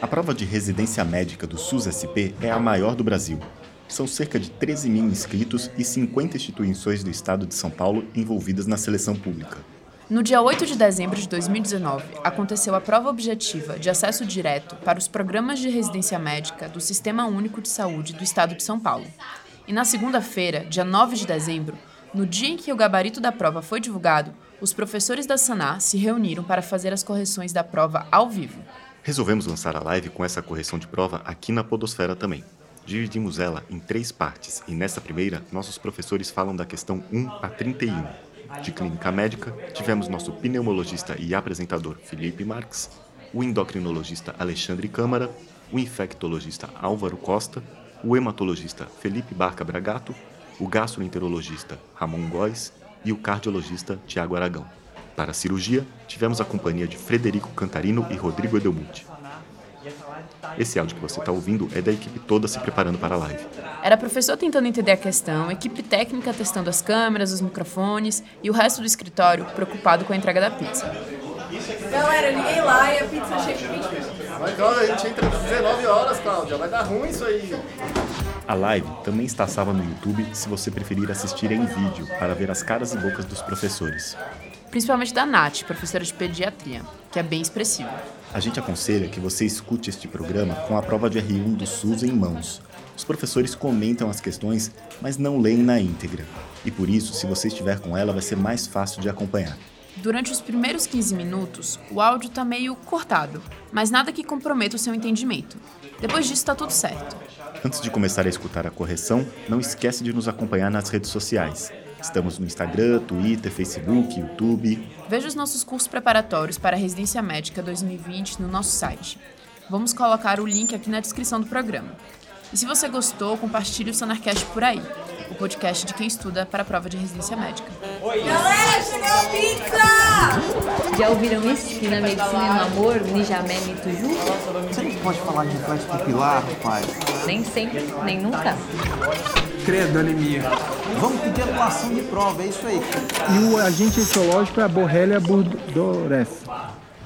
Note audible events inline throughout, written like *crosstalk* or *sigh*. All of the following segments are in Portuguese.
A prova de residência médica do SUS-SP é a maior do Brasil. São cerca de 13 mil inscritos e 50 instituições do estado de São Paulo envolvidas na seleção pública. No dia 8 de dezembro de 2019, aconteceu a prova objetiva de acesso direto para os programas de residência médica do Sistema Único de Saúde do Estado de São Paulo. E na segunda-feira, dia 9 de dezembro, no dia em que o gabarito da prova foi divulgado, os professores da Saná se reuniram para fazer as correções da prova ao vivo. Resolvemos lançar a live com essa correção de prova aqui na Podosfera também. Dividimos ela em três partes e nessa primeira, nossos professores falam da questão 1 a 31. De clínica médica, tivemos nosso pneumologista e apresentador Felipe Marques, o endocrinologista Alexandre Câmara, o infectologista Álvaro Costa, o hematologista Felipe Barca Bragato, o gastroenterologista Ramon Góes e o cardiologista Tiago Aragão. Para a cirurgia, tivemos a companhia de Frederico Cantarino e Rodrigo Edelmuth. Esse áudio que você está ouvindo é da equipe toda se preparando para a live. Era professor tentando entender a questão, equipe técnica testando as câmeras, os microfones e o resto do escritório preocupado com a entrega da pizza. Galera, liguei lá e a pizza chega em 20 minutos. Mas ó, a gente entra às 19 horas, Cláudia. Vai dar ruim isso aí. A live também está salva no YouTube se você preferir assistir em vídeo para ver as caras e bocas dos professores. Principalmente da Nath, professora de pediatria, que é bem expressiva. A gente aconselha que você escute este programa com a prova de R1 do SUS em mãos. Os professores comentam as questões, mas não leem na íntegra. E por isso, se você estiver com ela, vai ser mais fácil de acompanhar. Durante os primeiros 15 minutos, o áudio tá meio cortado, mas nada que comprometa o seu entendimento. Depois disso, tá tudo certo. Antes de começar a escutar a correção, não esquece de nos acompanhar nas redes sociais. Estamos no Instagram, Twitter, Facebook, YouTube. Veja os nossos cursos preparatórios para a Residência Médica 2020 no nosso site. Vamos colocar o link aqui na descrição do programa. E se você gostou, compartilhe o Sonarcast por aí, o podcast de quem estuda para a prova de residência médica. Galera, chegou a pizza! Já ouviram isso? Que na medicina e no amor, Nijamé Mituju? Você não pode falar de reflexo pupilar, rapaz. Nem sempre, nem nunca. Credo, anemia. Vamos pedir anulação de prova, é isso aí. E o agente etiológico é a Borrelia burgdorferi.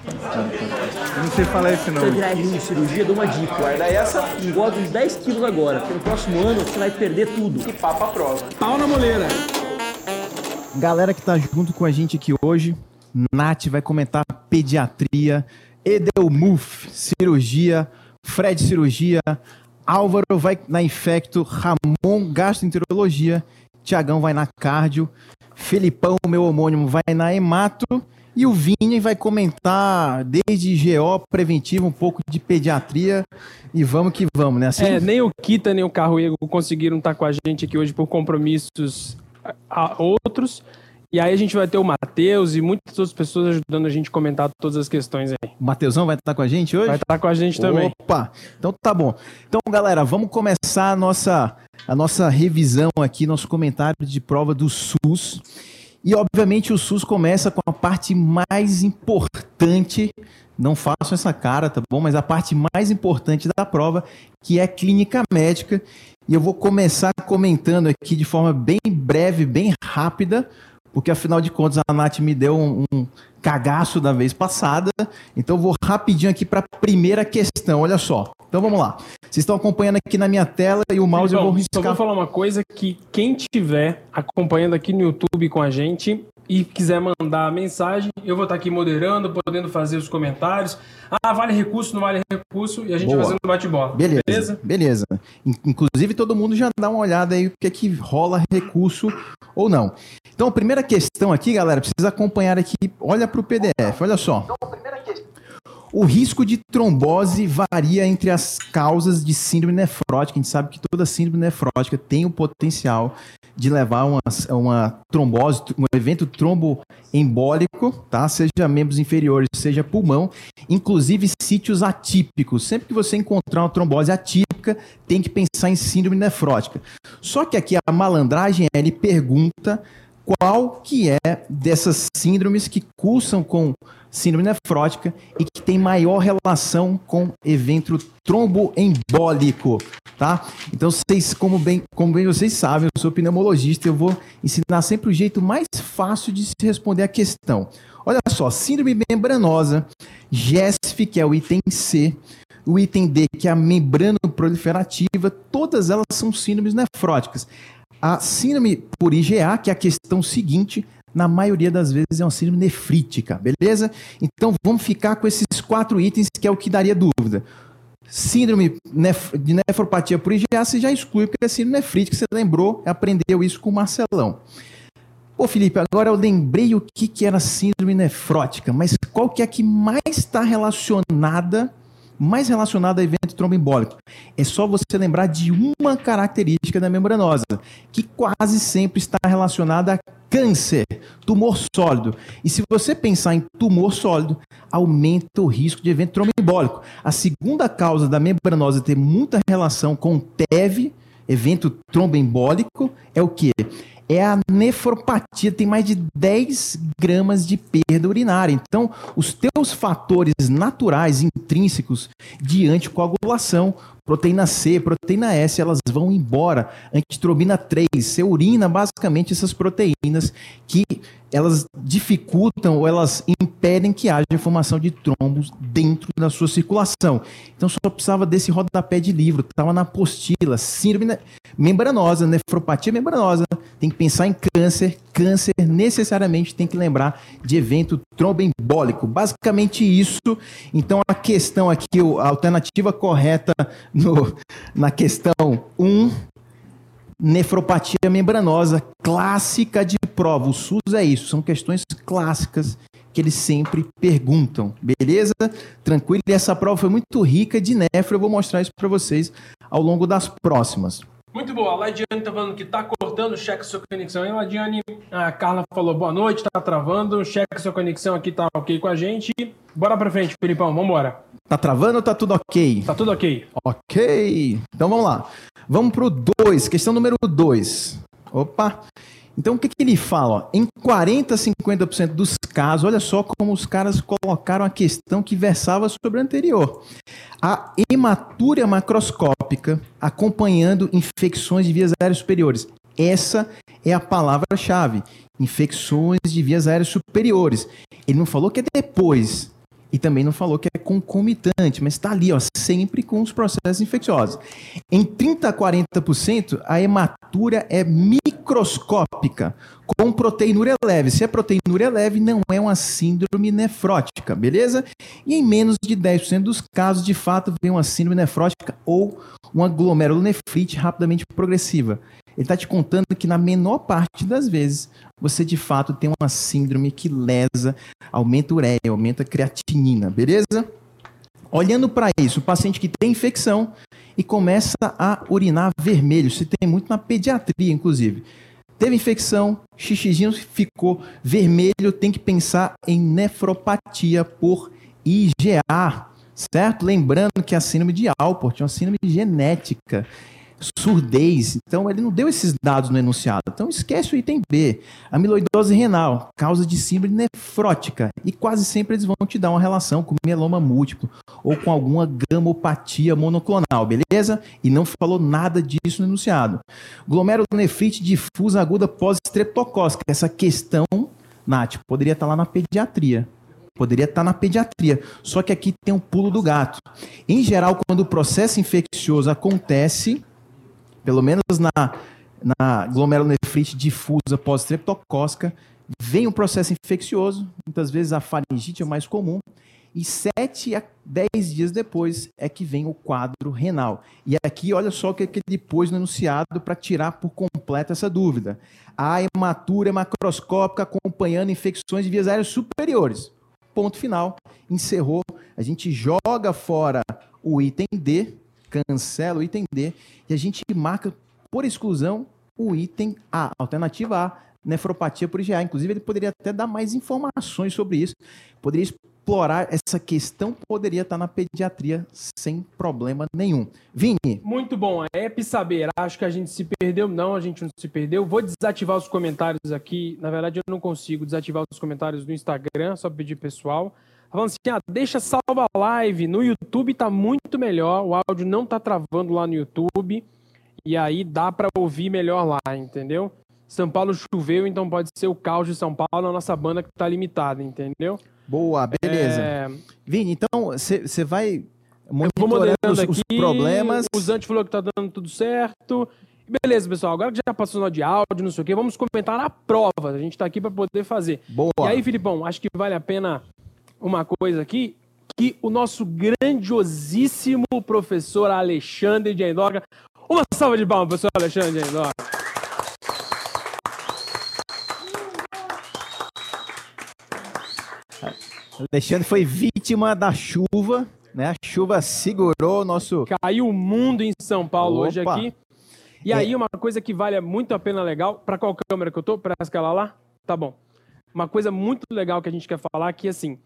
Eu não sei falar esse Você nome. virar R1 de cirurgia, dou uma dica. Guarda essa, engorda uns 10 quilos agora, porque no próximo ano você vai perder tudo. E papa a prova. Pau na moleira. Galera que tá junto com a gente aqui hoje, Nath vai comentar pediatria, Edelmuf, cirurgia, Fred, cirurgia, Álvaro vai na infecto, Ramon, gastroenterologia, Tiagão vai na cardio, Felipão, meu homônimo, vai na hemato e o Vini vai comentar desde GO preventivo, um pouco de pediatria e vamos que vamos, né? Assim, É, nem o Kita nem o Carruego conseguiram estar com a gente aqui hoje por compromissos a- outros. E aí a gente vai ter o Matheus e muitas outras pessoas ajudando a gente a comentar todas as questões aí. o Mateusão vai estar com a gente hoje? Vai estar com a gente também. Opa! Então tá bom. Então, galera, vamos começar a nossa, a nossa revisão aqui, nosso comentário de prova do SUS. E, obviamente, o SUS começa com a parte mais importante. Não façam essa cara, tá bom? Mas a parte mais importante da prova, que é clínica médica. E eu vou começar comentando aqui de forma bem breve, bem rápida, porque afinal de contas a Nath me deu um cagaço da vez passada. Então eu vou rapidinho aqui para a primeira questão. Olha só. Então vamos lá. Vocês estão acompanhando aqui na minha tela e o mouse eu vou Filipão, só riscar. vou falar uma coisa que quem tiver acompanhando aqui no YouTube com a gente e quiser mandar mensagem, eu vou estar aqui moderando, podendo fazer os comentários. Ah, vale recurso, não vale recurso, e a gente Boa. fazendo bate-bola. Beleza, Beleza? beleza. In- Inclusive, todo mundo já dá uma olhada aí o que é que rola recurso ou não. Então, a primeira questão aqui, galera, precisa acompanhar aqui. Olha para o PDF, olha só. O risco de trombose varia entre as causas de síndrome nefrótica. A gente sabe que toda síndrome nefrótica tem o potencial de levar a uma, uma trombose, um evento tromboembólico, tá? Seja membros inferiores, seja pulmão, inclusive sítios atípicos. Sempre que você encontrar uma trombose atípica, tem que pensar em síndrome nefrótica. Só que aqui a malandragem, ele pergunta qual que é dessas síndromes que cursam com síndrome nefrótica e que tem maior relação com evento tromboembólico, tá? Então vocês, como bem, como bem vocês sabem, eu sou pneumologista, eu vou ensinar sempre o jeito mais fácil de se responder a questão. Olha só, síndrome membranosa, GESF, que é o item C, o item D, que é a membrana proliferativa, todas elas são síndromes nefróticas. A síndrome por IgA, que é a questão seguinte, na maioria das vezes é uma síndrome nefrítica, beleza? Então vamos ficar com esses quatro itens que é o que daria dúvida. Síndrome nef de nefropatia por IgA você já exclui porque é síndrome nefrítica, você lembrou, aprendeu isso com o Marcelão. Pô, Felipe, agora eu lembrei o que, que era síndrome nefrótica, mas qual que é que mais está relacionada mais relacionado a evento tromboembólico. É só você lembrar de uma característica da membranosa, que quase sempre está relacionada a câncer, tumor sólido. E se você pensar em tumor sólido, aumenta o risco de evento tromboembólico. A segunda causa da membranosa ter muita relação com TEV, evento tromboembólico, é o que? É a nefropatia, tem mais de 10 gramas de perda urinária. Então, os teus fatores naturais, intrínsecos de anticoagulação, proteína C, proteína S, elas vão embora. Antitrobina 3, você urina basicamente essas proteínas que elas dificultam ou elas impedem que haja formação de trombos dentro da sua circulação. Então só precisava desse rodapé de livro, estava na apostila, síndrome membranosa, nefropatia membranosa, tem que pensar em câncer, câncer necessariamente tem que lembrar de evento tromboembólico. Basicamente isso. Então a questão aqui, a alternativa correta no, na questão 1 nefropatia membranosa, clássica de prova. O SUS é isso, são questões clássicas que eles sempre perguntam, beleza? Tranquilo, e essa prova foi muito rica de nefro, eu vou mostrar isso para vocês ao longo das próximas. Muito boa. A Ladiane tá falando que tá cortando, cheque sua conexão. aí, Ladiane, a Carla falou boa noite, tá travando, cheque sua conexão aqui, tá ok com a gente. Bora pra frente, Filipão, vambora. Tá travando ou tá tudo ok? Tá tudo ok. Ok. Então vamos lá. Vamos pro 2, questão número 2. Opa. Então o que, que ele fala? Em 40 a 50% dos casos, olha só como os caras colocaram a questão que versava sobre o anterior. A hematúria macroscópica acompanhando infecções de vias aéreas superiores. Essa é a palavra-chave. Infecções de vias aéreas superiores. Ele não falou que é depois, e também não falou que é concomitante, mas está ali, ó, sempre com os processos infecciosos. Em 30 a 40%, a hematúria é microscópica, com proteinúria leve. Se é proteinúria leve, não é uma síndrome nefrótica, beleza? E em menos de 10% dos casos, de fato, vem uma síndrome nefrótica ou uma glomerulonefrite rapidamente progressiva. Ele está te contando que na menor parte das vezes você de fato tem uma síndrome que lesa, aumenta a ureia, aumenta a creatinina, beleza? Olhando para isso, o paciente que tem infecção e começa a urinar vermelho, se tem muito na pediatria, inclusive. Teve infecção, xixizinho ficou vermelho, tem que pensar em nefropatia por IgA, certo? Lembrando que a síndrome de Alport é uma síndrome genética surdez. Então, ele não deu esses dados no enunciado. Então, esquece o item B. Amiloidose renal, causa de síndrome nefrótica. E quase sempre eles vão te dar uma relação com mieloma múltiplo ou com alguma gamopatia monoclonal, beleza? E não falou nada disso no enunciado. Glomerulonefrite difusa aguda pós-estreptocócica. Essa questão, Nath, poderia estar lá na pediatria. Poderia estar na pediatria. Só que aqui tem um pulo do gato. Em geral, quando o processo infeccioso acontece, pelo menos na, na glomerulonefrite difusa pós-streptocócica, vem um processo infeccioso, muitas vezes a faringite é o mais comum, e 7 a 10 dias depois é que vem o quadro renal. E aqui, olha só o que ele pôs no enunciado para tirar por completo essa dúvida. A hematúria macroscópica acompanhando infecções de vias aéreas superiores. Ponto final. Encerrou. A gente joga fora o item D, cancela o item D e a gente marca por exclusão o item A, alternativa A, nefropatia por IgA. Inclusive, ele poderia até dar mais informações sobre isso, poderia explorar essa questão, poderia estar na pediatria sem problema nenhum. Vini. Muito bom. É saber. Acho que a gente se perdeu. Não, a gente não se perdeu. Vou desativar os comentários aqui. Na verdade, eu não consigo desativar os comentários do Instagram, só pedir pessoal falando assim, ah, deixa salva a live. No YouTube tá muito melhor, o áudio não tá travando lá no YouTube. E aí dá para ouvir melhor lá, entendeu? São Paulo choveu, então pode ser o caos de São Paulo, a nossa banda que tá limitada, entendeu? Boa, beleza. É... Vini, então você vai Monitorando os, aqui. os problemas. O Zante falou que tá dando tudo certo. Beleza, pessoal. Agora que já passou o sinal de áudio, não sei o quê, vamos comentar a prova. A gente tá aqui para poder fazer. Boa. E aí, Filipão, acho que vale a pena uma coisa aqui, que o nosso grandiosíssimo professor Alexandre de Endorga. Uma salva de palmas, professor Alexandre de Endorga. Alexandre foi vítima da chuva, né? A chuva segurou o nosso. Caiu o mundo em São Paulo hoje Opa. aqui. E aí, uma coisa que vale muito a pena legal, para qual câmera que eu tô? Para aquela lá? Tá bom. Uma coisa muito legal que a gente quer falar que, assim,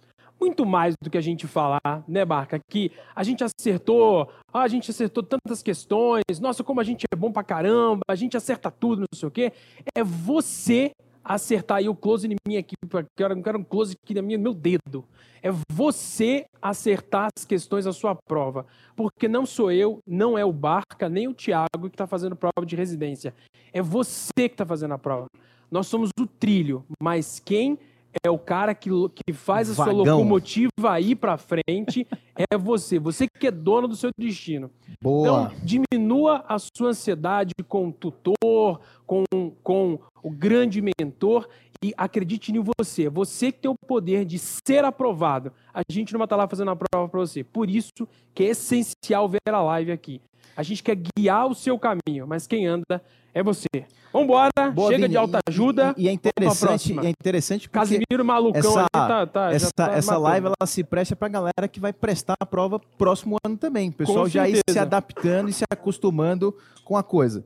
muito mais do que a gente falar, né, Barca? Que a gente acertou, ah, a gente acertou tantas questões, nossa, como a gente é bom pra caramba, a gente acerta tudo, não sei o quê. É você acertar aí o close em mim aqui, eu quero- um close aqui na minha, meu dedo. É você acertar as questões da sua prova. Porque não sou eu, não é o Barca, nem o Thiago que está fazendo prova de residência. É você que está fazendo a prova. Nós somos o trilho, mas quem é o cara que, que faz a sua locomotiva ir para frente *laughs* é você. Você que é dono do seu destino. Boa. Então, diminua a sua ansiedade com o tutor, com, com o grande mentor e acredite em você. Você que tem o poder de ser aprovado. A gente não vai estar lá fazendo a prova para você. Por isso que é essencial ver a live aqui. A gente quer guiar o seu caminho, mas quem anda é você. Vambora, Boa, chega Vini. de alta ajuda. E, e é interessante, é interessante porque Casimiro malucão essa, ali tá, tá, essa, tá essa matando. live ela se presta pra galera que vai prestar a prova próximo ano também. O pessoal Com já ir se certeza. adaptando e se acostumando com a coisa.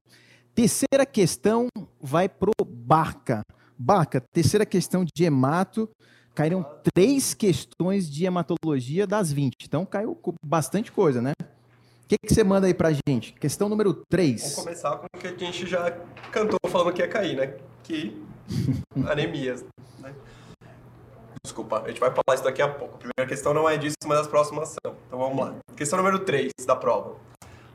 Terceira questão vai pro Barca. Barca, terceira questão de hemato. Caíram três questões de hematologia das 20. Então caiu bastante coisa, né? O que, que você manda aí pra gente? Questão número Vamos 3. começar com o que a gente já cantou falando que ia cair, né? Que *laughs* anemias. Né? Desculpa, a gente vai falar isso daqui a pouco. A primeira questão não é disso, mas das próximas são. Então vamos lá. Questão número 3 da prova.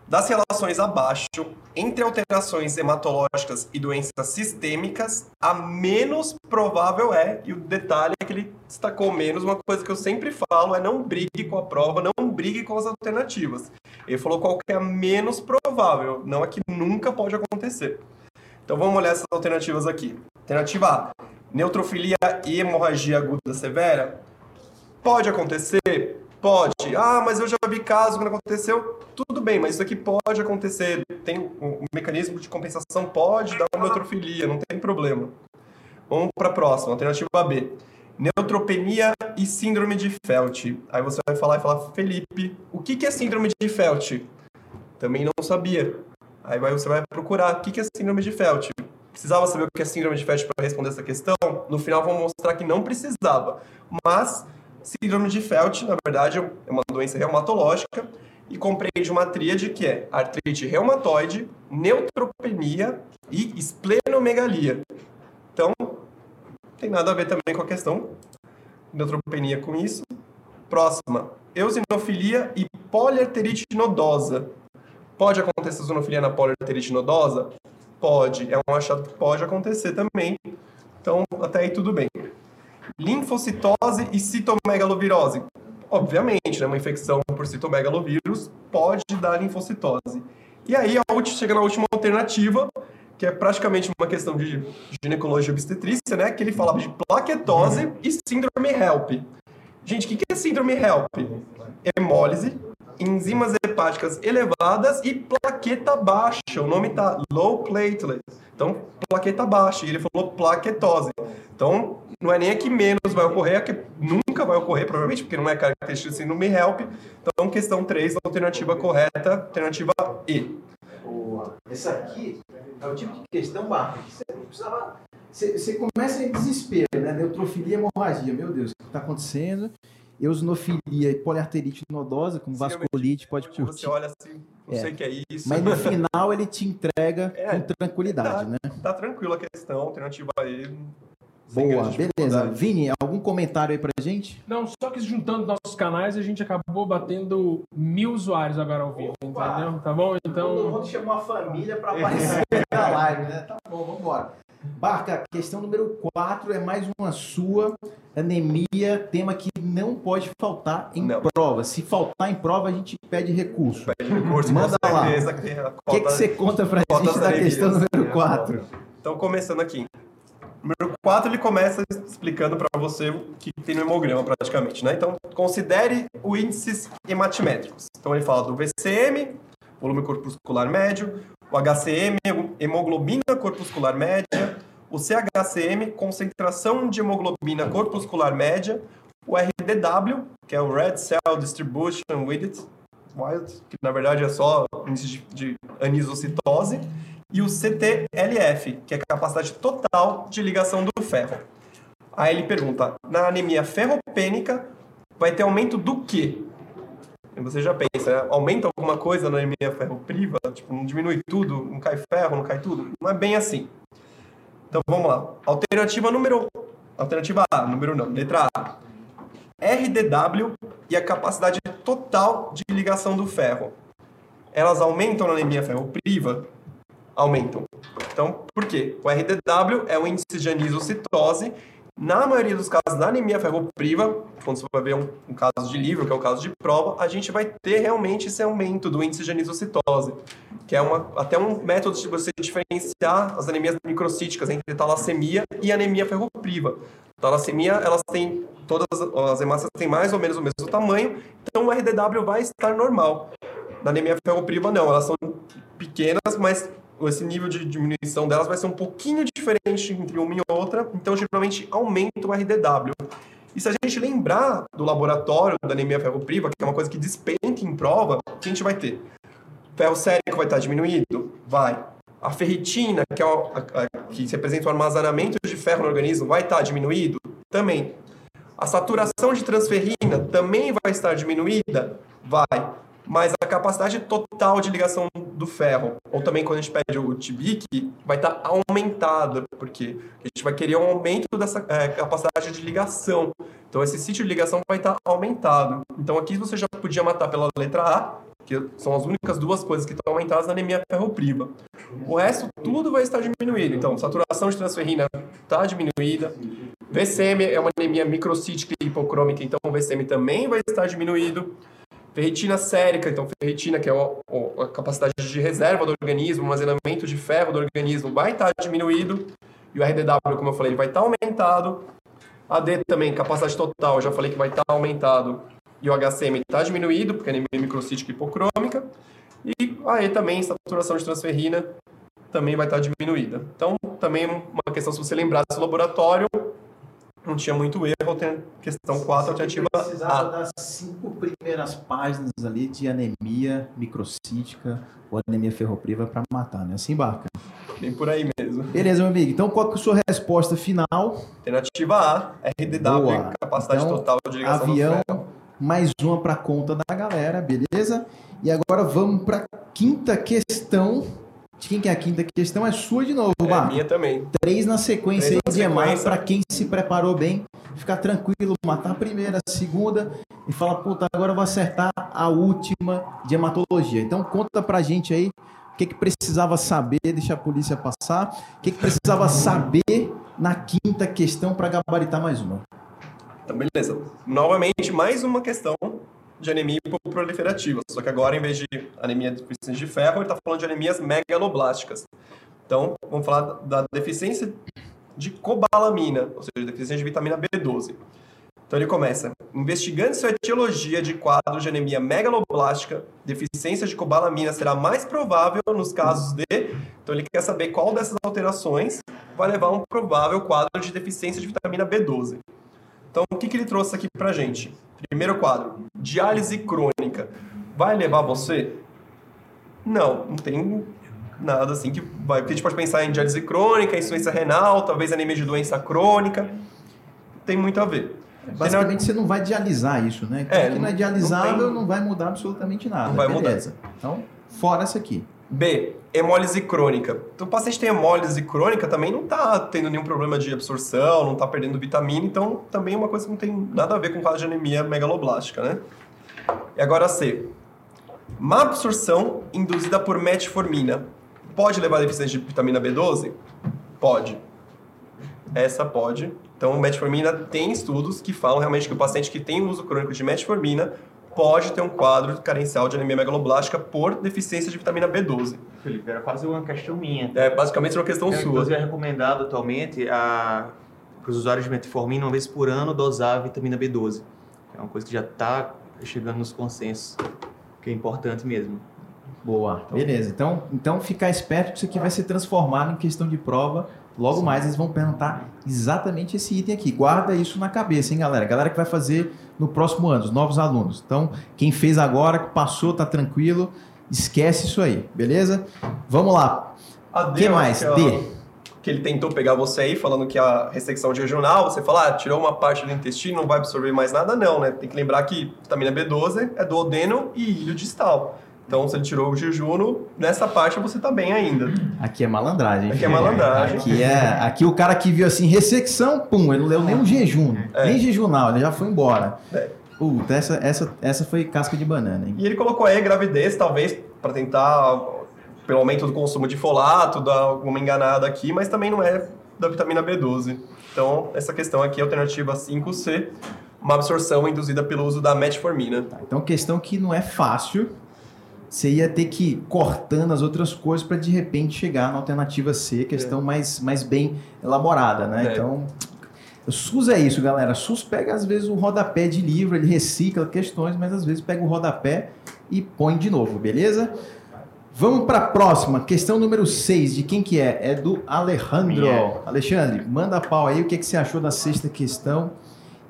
Das relações abaixo, entre alterações hematológicas e doenças sistêmicas, a menos provável é, e o detalhe é que ele destacou menos, uma coisa que eu sempre falo é não brigue com a prova, não brigue com as alternativas. Ele falou qual que é a menos provável, não a que nunca pode acontecer. Então vamos olhar essas alternativas aqui. Alternativa A, neutrofilia e hemorragia aguda severa. Pode acontecer? Pode. Ah, mas eu já vi caso que não aconteceu. Tudo bem, mas isso aqui pode acontecer. Tem um um mecanismo de compensação, pode dar uma neutrofilia, não tem problema. Vamos para a próxima, alternativa B. Neutropenia e síndrome de Felt. Aí você vai falar e falar, Felipe, o que é síndrome de Felt? Também não sabia. Aí você vai procurar o que que é síndrome de Felt. Precisava saber o que é síndrome de Felt para responder essa questão? No final vou mostrar que não precisava. Mas síndrome de Felt, na verdade, é uma doença reumatológica e compreende uma tríade que é artrite reumatoide, neutropenia e esplenomegalia. Então, tem nada a ver também com a questão neutropenia com isso. Próxima, eosinofilia e poliarterite nodosa. Pode acontecer eosinofilia na poliarterite nodosa? Pode. É um achado que pode acontecer também. Então, até aí tudo bem. Linfocitose e citomegalovirose. Obviamente, né, uma infecção por citomegalovírus pode dar linfocitose. E aí, a última, chega na última alternativa, que é praticamente uma questão de ginecologia e obstetrícia, né? Que ele falava de plaquetose e síndrome HELP. Gente, o que que é síndrome HELP? Hemólise, enzimas hepáticas elevadas e plaqueta baixa. O nome tá low platelet. Então, plaqueta baixa. E ele falou plaquetose. Então, não é nem a que menos vai ocorrer, a que nunca vai ocorrer, provavelmente, porque não é característica de síndrome HELP. Então, questão 3, alternativa correta, alternativa E. Boa. Essa aqui é o tipo de questão barra. que Você precisava. Você, você começa em desespero, né? Neutrofilia e hemorragia. Meu Deus, o que está acontecendo? Eosinofilia e poliarterite nodosa, com vasculite, pode Você curtir. olha assim, não É. sei o que é isso. Mas no final ele te entrega *laughs* É, com tranquilidade, tá, né? Tá tranquila a questão, alternativa E. Boa, beleza. Vini, algum comentário aí pra gente? Não, só que juntando nossos canais, a gente acabou batendo mil usuários agora ao vivo, entendeu? Tá bom? Então. chamou a família para aparecer *laughs* na live, né? Tá bom, vambora. Barca, questão número 4 é mais uma sua. Anemia, tema que não pode faltar em prova. Se faltar em prova, a gente pede recurso. Pede recurso, Manda com lá. O que, que você conta pra gente da anemias. questão número 4? Então, começando aqui. Número 4, ele começa explicando para você o que tem no hemograma, praticamente. Né? Então, considere os índices hematimétricos. Então, ele fala do VCM, volume corpuscular médio, o HCM, hemoglobina corpuscular média, o CHCM, concentração de hemoglobina corpuscular média, o RDW, que é o Red Cell Distribution Width, que na verdade é só índice de anisocitose, e o CTLF, que é a capacidade total de ligação do ferro. Aí ele pergunta, na anemia ferropênica, vai ter aumento do quê? E você já pensa, né? aumenta alguma coisa na anemia ferropriva? Tipo, não diminui tudo? Não cai ferro, não cai tudo? Não é bem assim. Então vamos lá. Alternativa número... Alternativa A, número não, letra A. RDW e a capacidade total de ligação do ferro. Elas aumentam na anemia ferropriva? Aumentam. Então, por quê? O RDW é o índice de anisocitose. Na maioria dos casos da anemia ferropriva, quando você vai ver um, um caso de livro, que é o caso de prova, a gente vai ter realmente esse aumento do índice de anisocitose, que é uma, até um método de você diferenciar as anemias microcíticas entre talassemia e anemia ferropriva. Talassemia, elas têm, todas as hemácias têm mais ou menos o mesmo tamanho, então o RDW vai estar normal. Na anemia ferropriva, não, elas são pequenas, mas esse nível de diminuição delas vai ser um pouquinho diferente entre uma e outra, então geralmente aumenta o RDW. E se a gente lembrar do laboratório da anemia ferropriva, que é uma coisa que despenca em prova, o que a gente vai ter? Ferro sérico vai estar diminuído? Vai. A ferritina, que, é o, a, a, que representa o armazenamento de ferro no organismo, vai estar diminuído? Também. A saturação de transferrina também vai estar diminuída? Vai. Mas a capacidade total de ligação do ferro, ou também quando a gente pede o TBIC, vai estar aumentada, porque a gente vai querer um aumento dessa é, capacidade de ligação. Então esse sítio de ligação vai estar aumentado. Então aqui você já podia matar pela letra A, que são as únicas duas coisas que estão aumentadas na anemia ferropriva. O resto, tudo vai estar diminuído. Então, saturação de transferrina está diminuída. VCM é uma anemia microcítica e hipocrômica, então o VCM também vai estar diminuído. Ferritina sérica, então ferritina, que é a capacidade de reserva do organismo, armazenamento de ferro do organismo, vai estar diminuído. E o RDW, como eu falei, vai estar aumentado. AD também, capacidade total, já falei que vai estar aumentado. E o HCM está diminuído, porque é anemia microcítica hipocrômica. E a E também, saturação de transferrina, também vai estar diminuída. Então, também uma questão, se você lembrasse do laboratório, não tinha muito erro, tem questão 4, alternativa precisava A. das cinco primeiras páginas ali de anemia microcítica ou anemia ferropriva para matar, né? Assim, Barca. Bem por aí mesmo. Beleza, meu amigo. Então, qual é a sua resposta final? Alternativa A, RDW, Boa. capacidade Então, total de ligação Avião, mais uma para conta da galera, beleza? E agora vamos para quinta questão. De quem que é a quinta questão? É sua de novo, É, Barca. minha também. Três na sequência Três na de EMAR sequência. para quem se preparou bem, ficar tranquilo, matar a primeira, a segunda e falar, puta, agora eu vou acertar a última de hematologia. Então conta pra gente aí o que, que precisava saber, deixa a polícia passar, o que, que precisava saber na quinta questão para gabaritar mais uma. Então, beleza. Novamente, mais uma questão de anemia hipoproliferativa. Só que agora, em vez de anemia deficiente de ferro, ele está falando de anemias megaloblásticas. Então, vamos falar da deficiência de cobalamina, ou seja, deficiência de vitamina B12. Então ele começa, investigando sua etiologia de quadro de anemia megaloblástica, deficiência de cobalamina será mais provável nos casos de... Então ele quer saber qual dessas alterações vai levar a um provável quadro de deficiência de vitamina B12. Então o que, que ele trouxe aqui pra gente? Primeiro quadro, diálise crônica. Vai levar você? Não, não tem nada assim que vai... Porque a gente pode pensar em diálise crônica, insuficiência renal, talvez anemia de doença crônica. Tem muito a ver. Basicamente, você não vai dialisar isso, né? Então, É, que não é não- dialisável, não não, tem- vai mudar absolutamente nada. Não vai mudar. Beleza. Então, fora essa aqui. B, hemólise crônica. Então, o paciente tem hemólise crônica também não está tendo nenhum problema de absorção, não está perdendo vitamina, então também é uma coisa que não tem nada a ver com quadro de anemia megaloblástica, né? E agora C. Má absorção induzida por metformina pode levar a deficiência de vitamina B12? Pode. essa pode. Então, metformina tem estudos que falam realmente que o paciente que tem uso crônico de metformina pode ter um quadro carencial de anemia megaloblástica por deficiência de vitamina B12. Felipe, era quase uma questão minha. É basicamente uma questão é, sua. Inclusive é recomendado atualmente a, para os usuários de metformina, uma vez por ano, dosar a vitamina B12. É uma coisa que já está chegando nos consensos, que é importante mesmo. Boa, beleza. Então, então ficar esperto que isso aqui vai ser transformado em questão de prova. Logo Sim. mais eles vão perguntar exatamente esse item aqui. Guarda isso na cabeça, hein, galera? Galera que vai fazer no próximo ano, os novos alunos. Então, quem fez agora, que passou, tá tranquilo, esquece isso aí, beleza? Vamos lá. O que mais? Que, D. Que ele tentou pegar você aí, falando que a ressecção regional, você fala, ah, tirou uma parte do intestino, não vai absorver mais nada, não, né? Tem que lembrar que vitamina B12 é do odeno e ilho distal. Então, ele tirou o jejum, nessa parte você tá bem ainda. Aqui é malandragem. Aqui é malandragem. Aqui, é, aqui o cara que viu assim, ressecção, pum, ele não leu nem um jejum, é. nem jejunal, ele já foi embora. É. Puta, essa, essa, essa foi casca de banana, hein? E ele colocou aí gravidez, talvez, para tentar, pelo aumento do consumo de folato, dar alguma enganada aqui, mas também não é da vitamina B12. Então, essa questão aqui, alternativa 5C, uma absorção induzida pelo uso da metformina. Tá, então, questão que não é fácil, você ia ter que ir cortando as outras coisas para de repente chegar na alternativa C, questão é. mais, mais bem elaborada, né? É. Então, o SUS é isso, galera. O SUS pega às vezes o rodapé de livro, ele recicla questões, mas às vezes pega o rodapé e põe de novo, beleza? Vamos para a próxima, questão número 6, de quem que é? É do Alejandro. Minha. Alexandre, manda pau aí, o que, que você achou da sexta questão?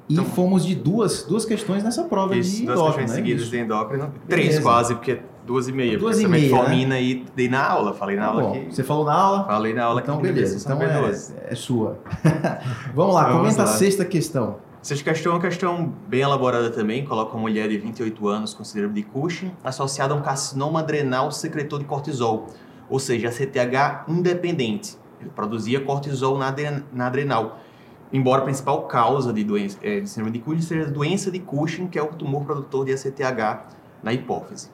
E então, fomos de duas, duas questões nessa prova isso, de duas endócrino, questões né? seguidas de endócrino. Três Beleza. quase, porque duas e meia. Duas e meia, metformina né? e dei na aula, falei na tá aula bom. aqui. Você falou na aula? Falei na aula então, beleza. Então é, é, sua. *laughs* Vamos lá, Vamos comenta lá. a sexta questão. Sexta questão é uma questão bem elaborada também, coloca uma mulher de 28 anos com síndrome de Cushing associada a um carcinoma adrenal secretor de cortisol, ou seja, CTH independente. Ele produzia cortisol na, na adrenal embora a principal causa de, doença, é, de síndrome de Cushing seja a doença de Cushing, que é o tumor produtor de ACTH na hipófise.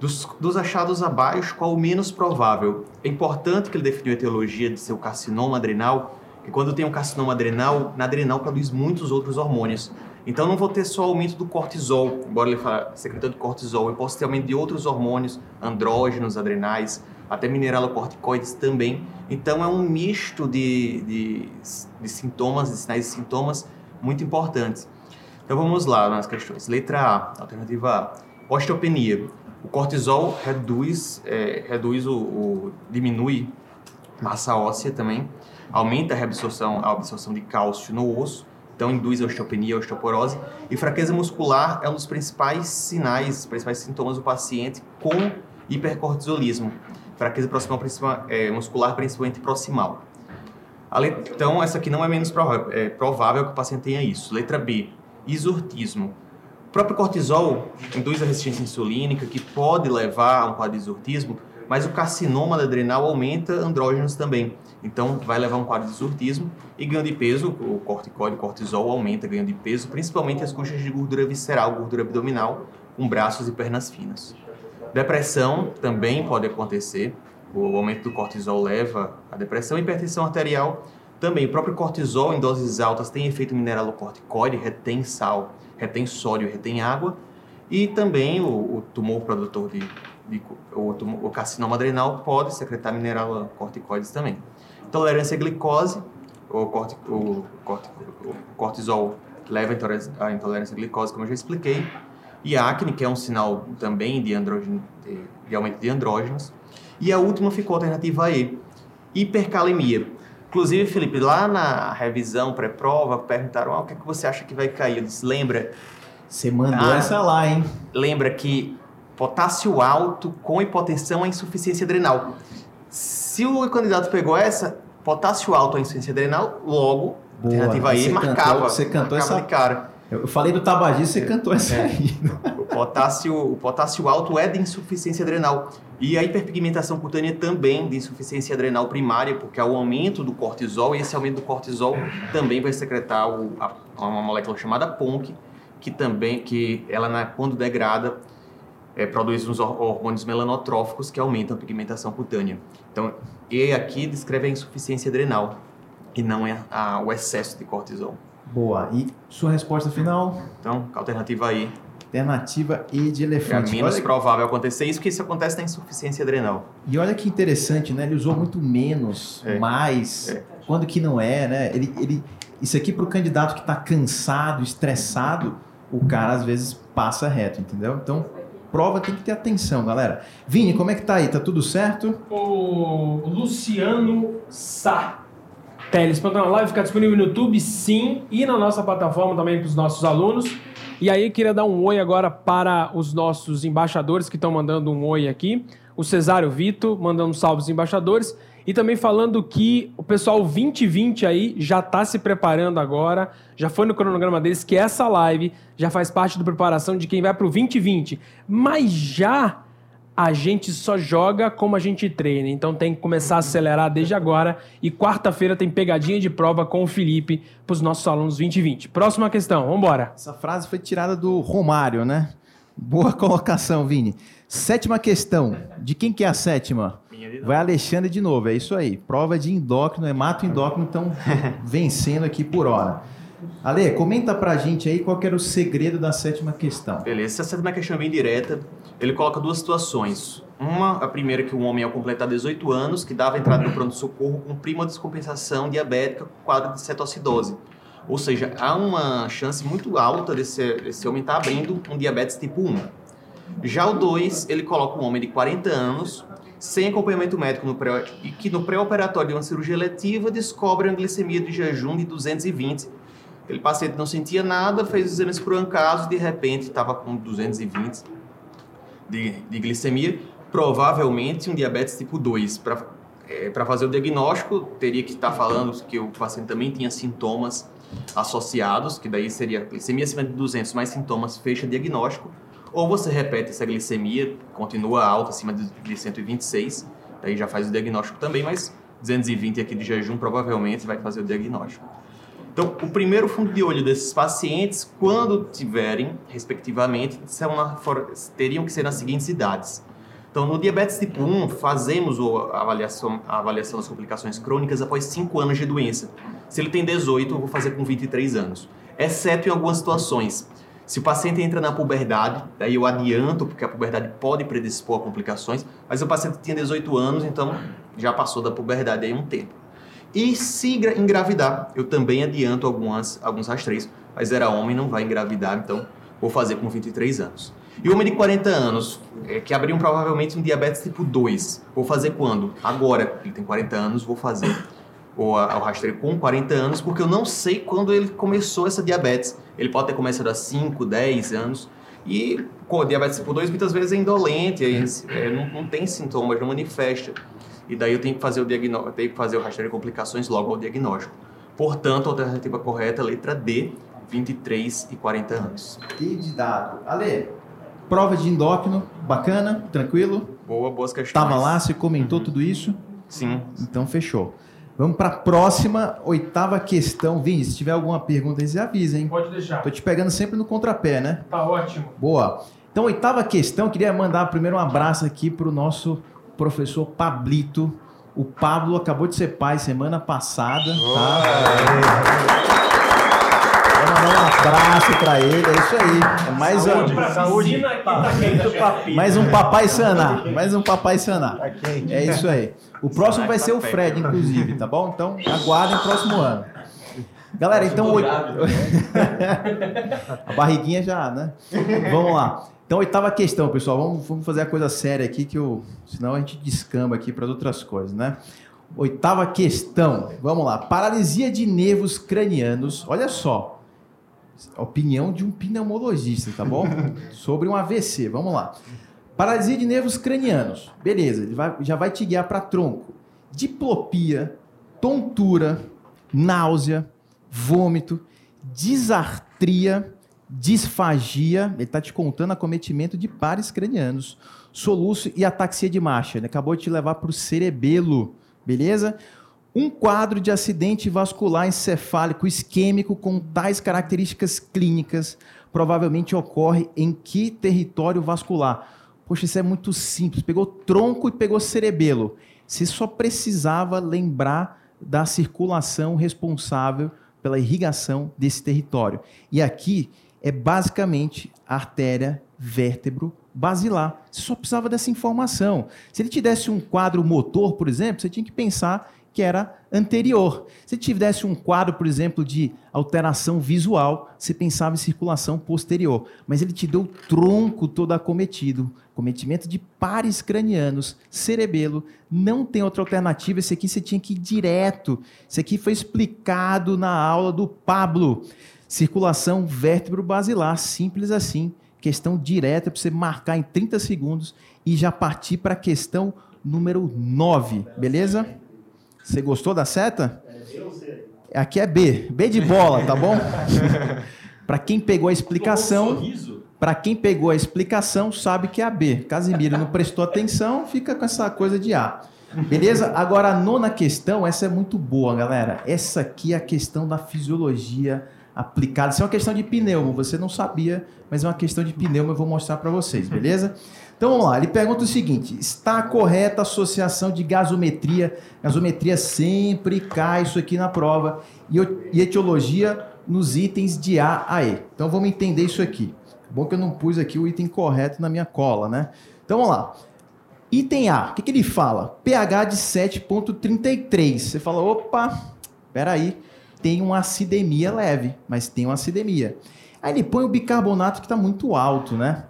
Dos, dos, achados abaixo, qual o menos provável? É importante que ele definiu a etiologia de seu carcinoma adrenal, que quando tem um carcinoma adrenal, na adrenal produz muitos outros hormônios. Então não vou ter só aumento do cortisol, embora ele fale secretor de cortisol, eu posso ter aumento de outros hormônios, andrógenos adrenais, até mineralocorticoides também. Então é um misto de, de, de sintomas, de sinais e sintomas muito importantes. Então vamos lá nas questões. Letra A, alternativa A. Osteopenia. O cortisol reduz, é, reduz o, o, diminui massa óssea também, aumenta a reabsorção, a absorção de cálcio no osso, então induz a osteopenia, a osteoporose. E fraqueza muscular é um dos principais sinais, principais sintomas do paciente com hipercortisolismo fraqueza proximal é, muscular, principalmente proximal. Então, essa aqui não é menos provável, é provável que o paciente tenha isso. Letra B, isurtismo. O próprio cortisol induz a resistência insulínica, que pode levar a um quadro de isurtismo, mas o carcinoma da adrenal aumenta andrógenos também. Então, vai levar um quadro de isurtismo e ganho de peso, o corticóide, o cortisol aumenta ganho de peso, principalmente as custas de gordura visceral, gordura abdominal, com braços e pernas finas. Depressão também pode acontecer. O aumento do cortisol leva à depressão. Hipertensão arterial também. O próprio cortisol em doses altas tem efeito mineralocorticoide, retém sal, retém sódio, retém água. E também o, o tumor produtor de, de o, tumor, o, carcinoma adrenal pode secretar mineralocorticoides também. Tolerância à glicose, o, corti, o, o cortisol leva à intolerância à glicose, como eu já expliquei e acne, que é um sinal também de, andrógeno, de, de aumento de andrógenos. E a última ficou a alternativa E, hipercalemia. Inclusive, Felipe, lá na revisão pré-prova, perguntaram ah, o que, é que você acha que vai cair. Eu disse, lembra... Você mandou ah, essa lá, hein? Lembra que potássio alto com hipotensão é insuficiência adrenal. Se o candidato pegou essa, potássio alto é insuficiência adrenal, logo, Boa, alternativa E marcava. Cantou, você cantou marcava essa... cara. Eu falei do tabagismo, você é, cantou essa é. aí. O potássio, o potássio alto é de insuficiência adrenal. E a hiperpigmentação cutânea também de insuficiência adrenal primária, porque há o aumento do cortisol, e esse aumento do cortisol também vai secretar o, a, uma molécula chamada PONC, que também, que ela na, quando degrada, é, produz uns hormônios melanotróficos que aumentam a pigmentação cutânea. Então, E aqui descreve a insuficiência adrenal. e não é a- o excesso de cortisol. Boa. E sua resposta final? Então, alternativa aí Alternativa E de é elefante. menos Olha- provável acontecer isso, porque isso acontece na insuficiência adrenal. E olha que interessante, né? Ele usou muito menos, É. mais, É. quando que não é, né? Ele, ele, isso aqui para o candidato que está cansado, estressado, o cara às vezes passa reto, entendeu? Então, prova tem que ter atenção, galera. Vini, como é que tá aí? Tá tudo certo? O Luciano Sá. Teles, na live fica disponível no YouTube, sim, e na nossa plataforma também para os nossos alunos. E aí, queria dar um oi agora para os nossos embaixadores que estão mandando um oi aqui. O Cesário Vito mandando salve aos embaixadores. E também falando que o pessoal 2020 aí já está se preparando agora, já foi no cronograma deles, que essa live já faz parte da preparação de quem vai para o 2020. Mas já a gente só joga como a gente treina. Então tem que começar a acelerar desde agora. E quarta-feira tem pegadinha de prova com o Felipe para os nossos alunos 2020. Próxima questão, vamos embora. Essa frase foi tirada do Romário, né? Boa colocação, Vini. Sétima questão. De quem que é a sétima? Vai Alexandre de novo, é isso aí. Prova de endócrino, hemato endócrino estão *laughs* vencendo aqui por hora. Ale, comenta pra gente aí qual era o segredo da sétima questão. Beleza, essa sétima questão é bem direta. Ele coloca duas situações. Uma, a primeira que o homem ao completar 18 anos, que dava entrada no pronto-socorro com prima descompensação diabética com quadro de cetoacidose. Ou seja, há uma chance muito alta desse, desse homem estar abrindo um diabetes tipo 1. Já o 2, ele coloca um homem de 40 anos, sem acompanhamento médico no pré, e que no pré-operatório de uma cirurgia letiva descobre uma glicemia de jejum de 220. Aquele paciente não sentia nada, fez os exames por um caso e de repente estava com 220 de, de glicemia, provavelmente um diabetes tipo 2. Para é, fazer o diagnóstico, teria que estar falando que o paciente também tinha sintomas associados, que daí seria glicemia acima de 200 mais sintomas, fecha diagnóstico. Ou você repete essa glicemia, continua alta, acima de 126, daí já faz o diagnóstico também, mas 220 aqui de jejum provavelmente vai fazer o diagnóstico. Então, o primeiro fundo de olho desses pacientes, quando tiverem, respectivamente, na, for, teriam que ser nas seguintes idades. Então, no diabetes tipo 1, fazemos a avaliação, a avaliação das complicações crônicas após 5 anos de doença. Se ele tem 18, eu vou fazer com 23 anos. Exceto em algumas situações. Se o paciente entra na puberdade, daí eu adianto, porque a puberdade pode predispor a complicações, mas o paciente tinha 18 anos, então já passou da puberdade aí um tempo. E se gra- engravidar, eu também adianto algumas, alguns rastreios, mas era homem, não vai engravidar, então vou fazer com 23 anos. E o homem de 40 anos, é, que abriu provavelmente um diabetes tipo 2, vou fazer quando? Agora, ele tem 40 anos, vou fazer o, a- o rastreio com 40 anos, porque eu não sei quando ele começou essa diabetes. Ele pode ter começado há 5, 10 anos. E com diabetes tipo 2 muitas vezes é indolente, é, é, não, não tem sintomas, não manifesta. E daí eu tenho que fazer o diagnóstico, tenho que fazer o rastreio de complicações logo ao diagnóstico. Portanto, a alternativa correta é a letra D, 23 e 40 anos. E de dado. Ale, prova de endócrino, bacana, tranquilo? Boa, boas questões. Tava lá, você comentou tudo isso? Sim. Então fechou. Vamos para a próxima, oitava questão. Vini, se tiver alguma pergunta aí, você avisa, hein? Pode deixar. Tô te pegando sempre no contrapé, né? Tá ótimo. Boa. Então, oitava questão, queria mandar primeiro um abraço aqui para o nosso professor Pablito. O Pablo acabou de ser pai semana passada, tá? Vou mandar um abraço para ele, é isso aí. É mais Saúde, um, saúde. Tá mais um papai saná, mais um papai saná. É isso aí. O próximo vai ser o Fred, inclusive, tá bom? Então, aguardem o próximo ano. Galera, então. oit- *laughs* a barriguinha já, né? Vamos lá. Então, oitava questão, pessoal. Vamos, vamos fazer a coisa séria aqui, que eu, senão a gente descamba aqui para outras coisas, né? Oitava questão. Vamos lá. Paralisia de nervos cranianos. Olha só. Opinião de um pneumologista, tá bom? *laughs* Sobre um AVC. Vamos lá. Paralisia de nervos cranianos. Beleza, ele vai- já vai te guiar para tronco. Diplopia, tontura, náusea, vômito, disartria, disfagia. Ele está te contando acometimento de pares cranianos, soluço e ataxia de marcha. Ele acabou de te levar para o cerebelo, beleza? Um quadro de acidente vascular encefálico isquêmico com tais características clínicas provavelmente ocorre em que território vascular? Poxa, isso é muito simples. Pegou tronco e pegou cerebelo. Você só precisava lembrar da circulação responsável pela irrigação desse território. E aqui é basicamente a artéria vértebro basilar. Você só precisava dessa informação. Se ele te desse um quadro motor, por exemplo, você tinha que pensar que era anterior. Se tivesse um quadro, por exemplo, de alteração visual, você pensava em circulação posterior. Mas ele te deu o tronco todo acometido, cometimento de pares cranianos, cerebelo, não tem outra alternativa. Esse aqui você tinha que ir direto. Esse aqui foi explicado na aula do Pablo. Circulação vértebro-basilar, simples assim. Questão direta para você marcar em 30 segundos e já partir para a questão número 9, beleza? Você gostou da seta? Aqui é B. B de bola, tá bom? *laughs* para quem pegou a explicação, para quem pegou a explicação, sabe que é a B. Casimiro não prestou atenção, fica com essa coisa de A. Beleza? Agora a nona questão, essa é muito boa, galera. Essa aqui é a questão da fisiologia aplicada. Isso é uma questão de pneumo, você não sabia, mas é uma questão de pneumo, eu vou mostrar para vocês, beleza? Então vamos lá, ele pergunta o seguinte: está correta a associação de gasometria? Gasometria sempre cai isso aqui na prova. E etiologia nos itens de A a E. Então vamos entender isso aqui. Bom que eu não pus aqui o item correto na minha cola, né? Então vamos lá. Item A, o que, que ele fala? pH de 7,33. Você fala, opa, peraí, tem uma acidemia leve, mas tem uma acidemia. Aí ele põe o bicarbonato que está muito alto, né?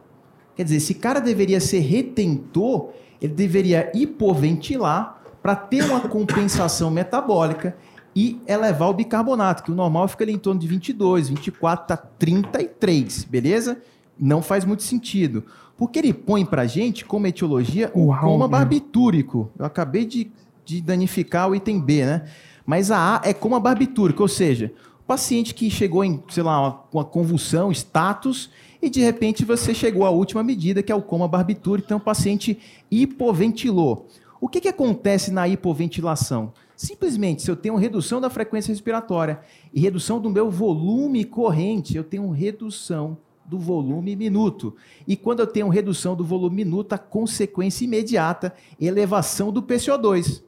Quer dizer, esse cara deveria ser retentor, ele deveria hipoventilar para ter uma compensação metabólica e elevar o bicarbonato, que o normal fica ali em torno de 22, 24, tá 33, beleza? Não faz muito sentido. Porque ele põe para gente, como etiologia, o Uau, coma barbitúrico. Eu acabei de, de danificar o item B, né? Mas a A é coma barbitúrico, ou seja, o paciente que chegou em, sei lá, uma, uma convulsão, status, e de repente você chegou à última medida, que é o coma barbitúrico, então o paciente hipoventilou. O que, que acontece na hipoventilação? Simplesmente, se eu tenho redução da frequência respiratória e redução do meu volume corrente, eu tenho redução do volume minuto. E quando eu tenho redução do volume minuto, a consequência imediata é elevação do PCO2.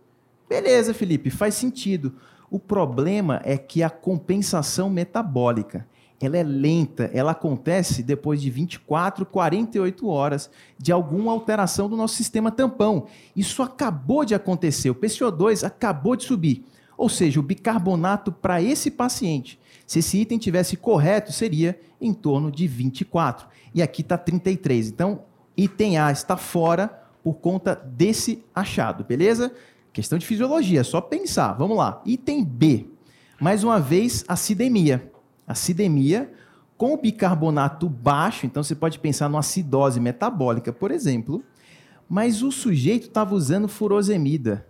Beleza, Felipe, faz sentido. O problema é que a compensação metabólica ela é lenta, ela acontece depois de 24, 48 horas de alguma alteração do nosso sistema tampão. Isso acabou de acontecer, o PCO2 acabou de subir. Ou seja, o bicarbonato para esse paciente, se esse item tivesse correto, seria em torno de 24. E aqui está 33. Então, item A está fora por conta desse achado, beleza? Questão de fisiologia, só pensar. Vamos lá. Item B. Mais uma vez, acidemia acidemia com bicarbonato baixo, então você pode pensar numa acidose metabólica, por exemplo, mas o sujeito estava usando furosemida.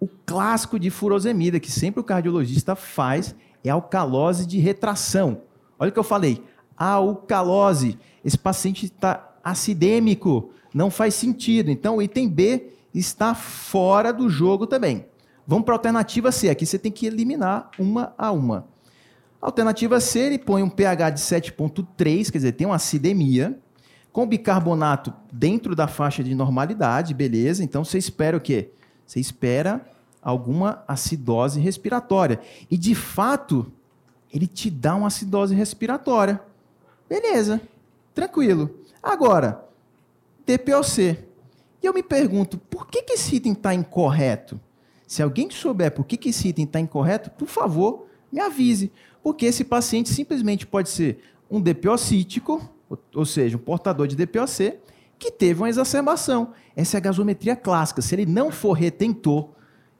O clássico de furosemida, que sempre o cardiologista faz, é alcalose de retração. Olha o que eu falei, alcalose. Esse paciente está acidêmico, não faz sentido. Então o item B está fora do jogo também. Vamos para a alternativa C. Aqui você tem que eliminar uma a uma. Alternativa C, ele põe um pH de 7,3, quer dizer, tem uma acidemia, com bicarbonato dentro da faixa de normalidade, beleza? Então você espera o quê? Você espera alguma acidose respiratória. E de fato, ele te dá uma acidose respiratória. Beleza, tranquilo. Agora, DPOC. E eu me pergunto, por que, que esse item está incorreto? Se alguém souber por que, que esse item está incorreto, por favor, me avise porque esse paciente simplesmente pode ser um DPOcítico, ou seja, um portador de DPOC, que teve uma exacerbação. Essa é a gasometria clássica. Se ele não for retentor,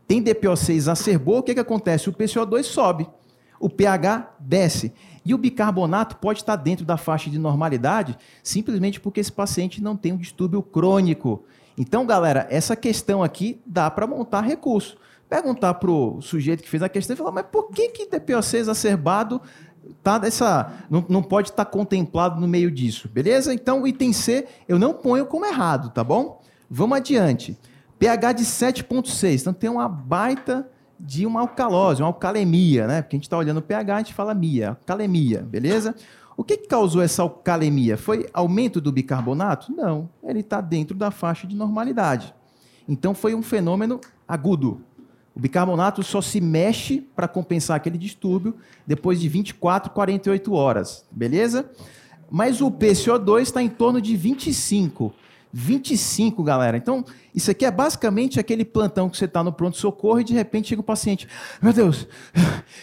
tem DPOC exacerbou, o que, que acontece? O PCO2 sobe, o pH desce. E o bicarbonato pode estar dentro da faixa de normalidade simplesmente porque esse paciente não tem um distúrbio crônico. Então, galera, essa questão aqui dá para montar recurso perguntar para o sujeito que fez a questão e falar, mas por que que DPOC exacerbado tá dessa, não, não pode estar tá contemplado no meio disso, beleza? Então item C eu não ponho como errado, tá bom? Vamos adiante. pH de 7.6, então tem uma baita de uma alcalose, uma alcalemia, né? Porque a gente está olhando o pH, a gente fala mia, alcalemia, beleza? O que, que causou essa alcalemia? Foi aumento do bicarbonato? Não, ele está dentro da faixa de normalidade. Então foi um fenômeno agudo, O bicarbonato só se mexe para compensar aquele distúrbio depois de 24, 48 horas, beleza? Mas o PCO2 está em torno de 25. 25, galera. Então, isso aqui é basicamente aquele plantão que você está no pronto-socorro e de repente chega o paciente. Meu Deus,